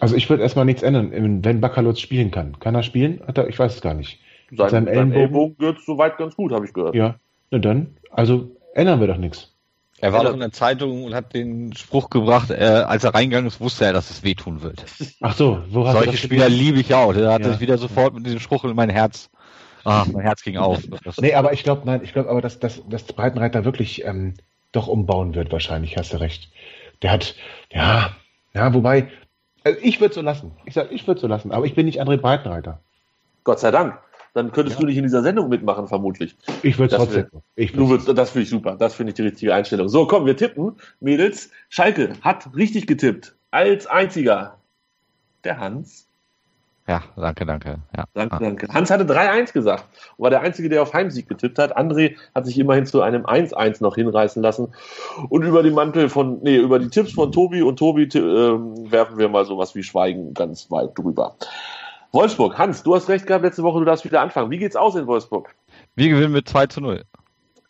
Also ich würde erstmal nichts ändern, wenn Bakalotz spielen kann. Kann er spielen? Hat er, ich weiß es gar nicht. Sein, seinem Ellenbogen? Ellbogen geht soweit ganz gut, habe ich gehört. Ja, na dann. Also ändern wir doch nichts. Er war doch in der Zeitung und hat den Spruch gebracht, äh, als er reingegangen ist, wusste er, dass es wehtun wird. Ach so, wo hast du Solche das Spieler liebe ich auch. Der hat Ja. sich wieder sofort mit diesem Spruch in mein Herz. Ah, mein Herz ging auf. Nee, aber ich glaube, nein, ich glaube aber, dass, dass, dass Breitenreiter wirklich ähm, doch umbauen wird, wahrscheinlich, hast du recht. Der hat, ja, ja, wobei, also ich würde so lassen. Ich sag, ich würde so lassen, aber ich bin nicht André Breitenreiter. Gott sei Dank. Dann könntest Ja. du nicht in dieser Sendung mitmachen, vermutlich. Ich würde Das trotzdem. Ich Du würd's- würdest, das finde ich super. Das finde ich die richtige Einstellung. So, komm, wir tippen. Mädels, Schalke hat richtig getippt. Als einziger. Der Hans. Ja, danke, danke. Ja. Danke, Ah. danke. Hans hatte 3-1 gesagt und war der Einzige, der auf Heimsieg getippt hat. André hat sich immerhin zu einem 1-1 noch hinreißen lassen. Und über die Mantel von, nee, über die Tipps von Tobi und Tobi ähm, werfen wir mal sowas wie Schweigen ganz weit drüber. Wolfsburg, Hans, du hast recht gehabt letzte Woche, du darfst wieder anfangen. Wie geht's aus in Wolfsburg? Wir gewinnen mit 2 zu 0.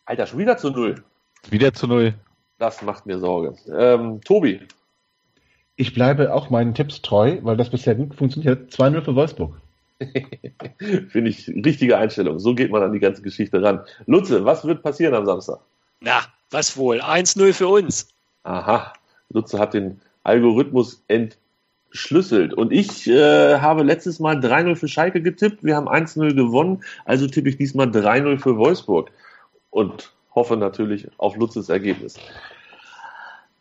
Alter, schon wieder zu null. Wieder zu 0. Das macht mir Sorge. Ähm, Tobi, Ich bleibe auch meinen Tipps treu, weil das bisher gut funktioniert. 2-0 für Wolfsburg. Finde ich richtige Einstellung. So geht man an die ganze Geschichte ran. Lutze, was wird passieren am Samstag? Na, was wohl? 1-0 für uns. Aha, Lutze hat den Algorithmus entschlüsselt. Und ich äh, habe letztes Mal 3-0 für Schalke getippt. Wir haben 1-0 gewonnen. Also tippe ich diesmal 3-0 für Wolfsburg. Und hoffe natürlich auf Lutzes Ergebnis.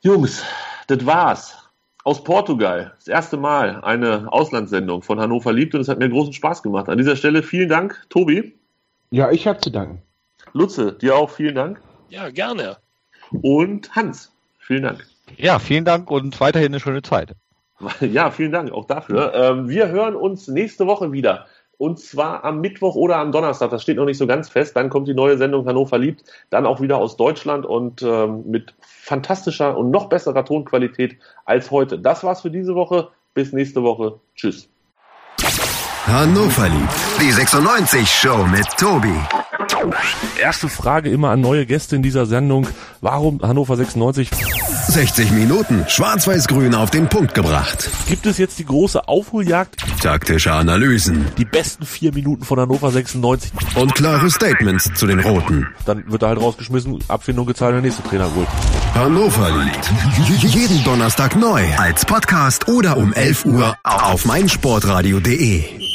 Jungs, das war's. Aus Portugal. Das erste Mal eine Auslandssendung von Hannover liebt und es hat mir großen Spaß gemacht. An dieser Stelle vielen Dank, Tobi. Ja, ich habe zu danken. Lutze, dir auch vielen Dank. Ja, gerne. Und Hans, vielen Dank. Ja, vielen Dank und weiterhin eine schöne Zeit. Ja, vielen Dank auch dafür. Ähm, wir hören uns nächste Woche wieder. Und zwar am Mittwoch oder am Donnerstag. Das steht noch nicht so ganz fest. Dann kommt die neue Sendung Hannover liebt. Dann auch wieder aus Deutschland und ähm, mit fantastischer und noch besserer Tonqualität als heute. Das war's für diese Woche. Bis nächste Woche. Tschüss. Hannover liebt. Die 96 Show mit Tobi. Erste Frage immer an neue Gäste in dieser Sendung. Warum Hannover 96? 60 Minuten Schwarz-Weiß-Grün auf den Punkt gebracht. Gibt es jetzt die große Aufholjagd? Taktische Analysen Die besten vier Minuten von Hannover 96. und klare Statements zu den Roten. Dann wird er halt rausgeschmissen, Abfindung gezahlt, der nächste Trainer holt. Hannover liebt. Jeden Donnerstag neu als Podcast oder um 11 Uhr auf meinsportradio.de.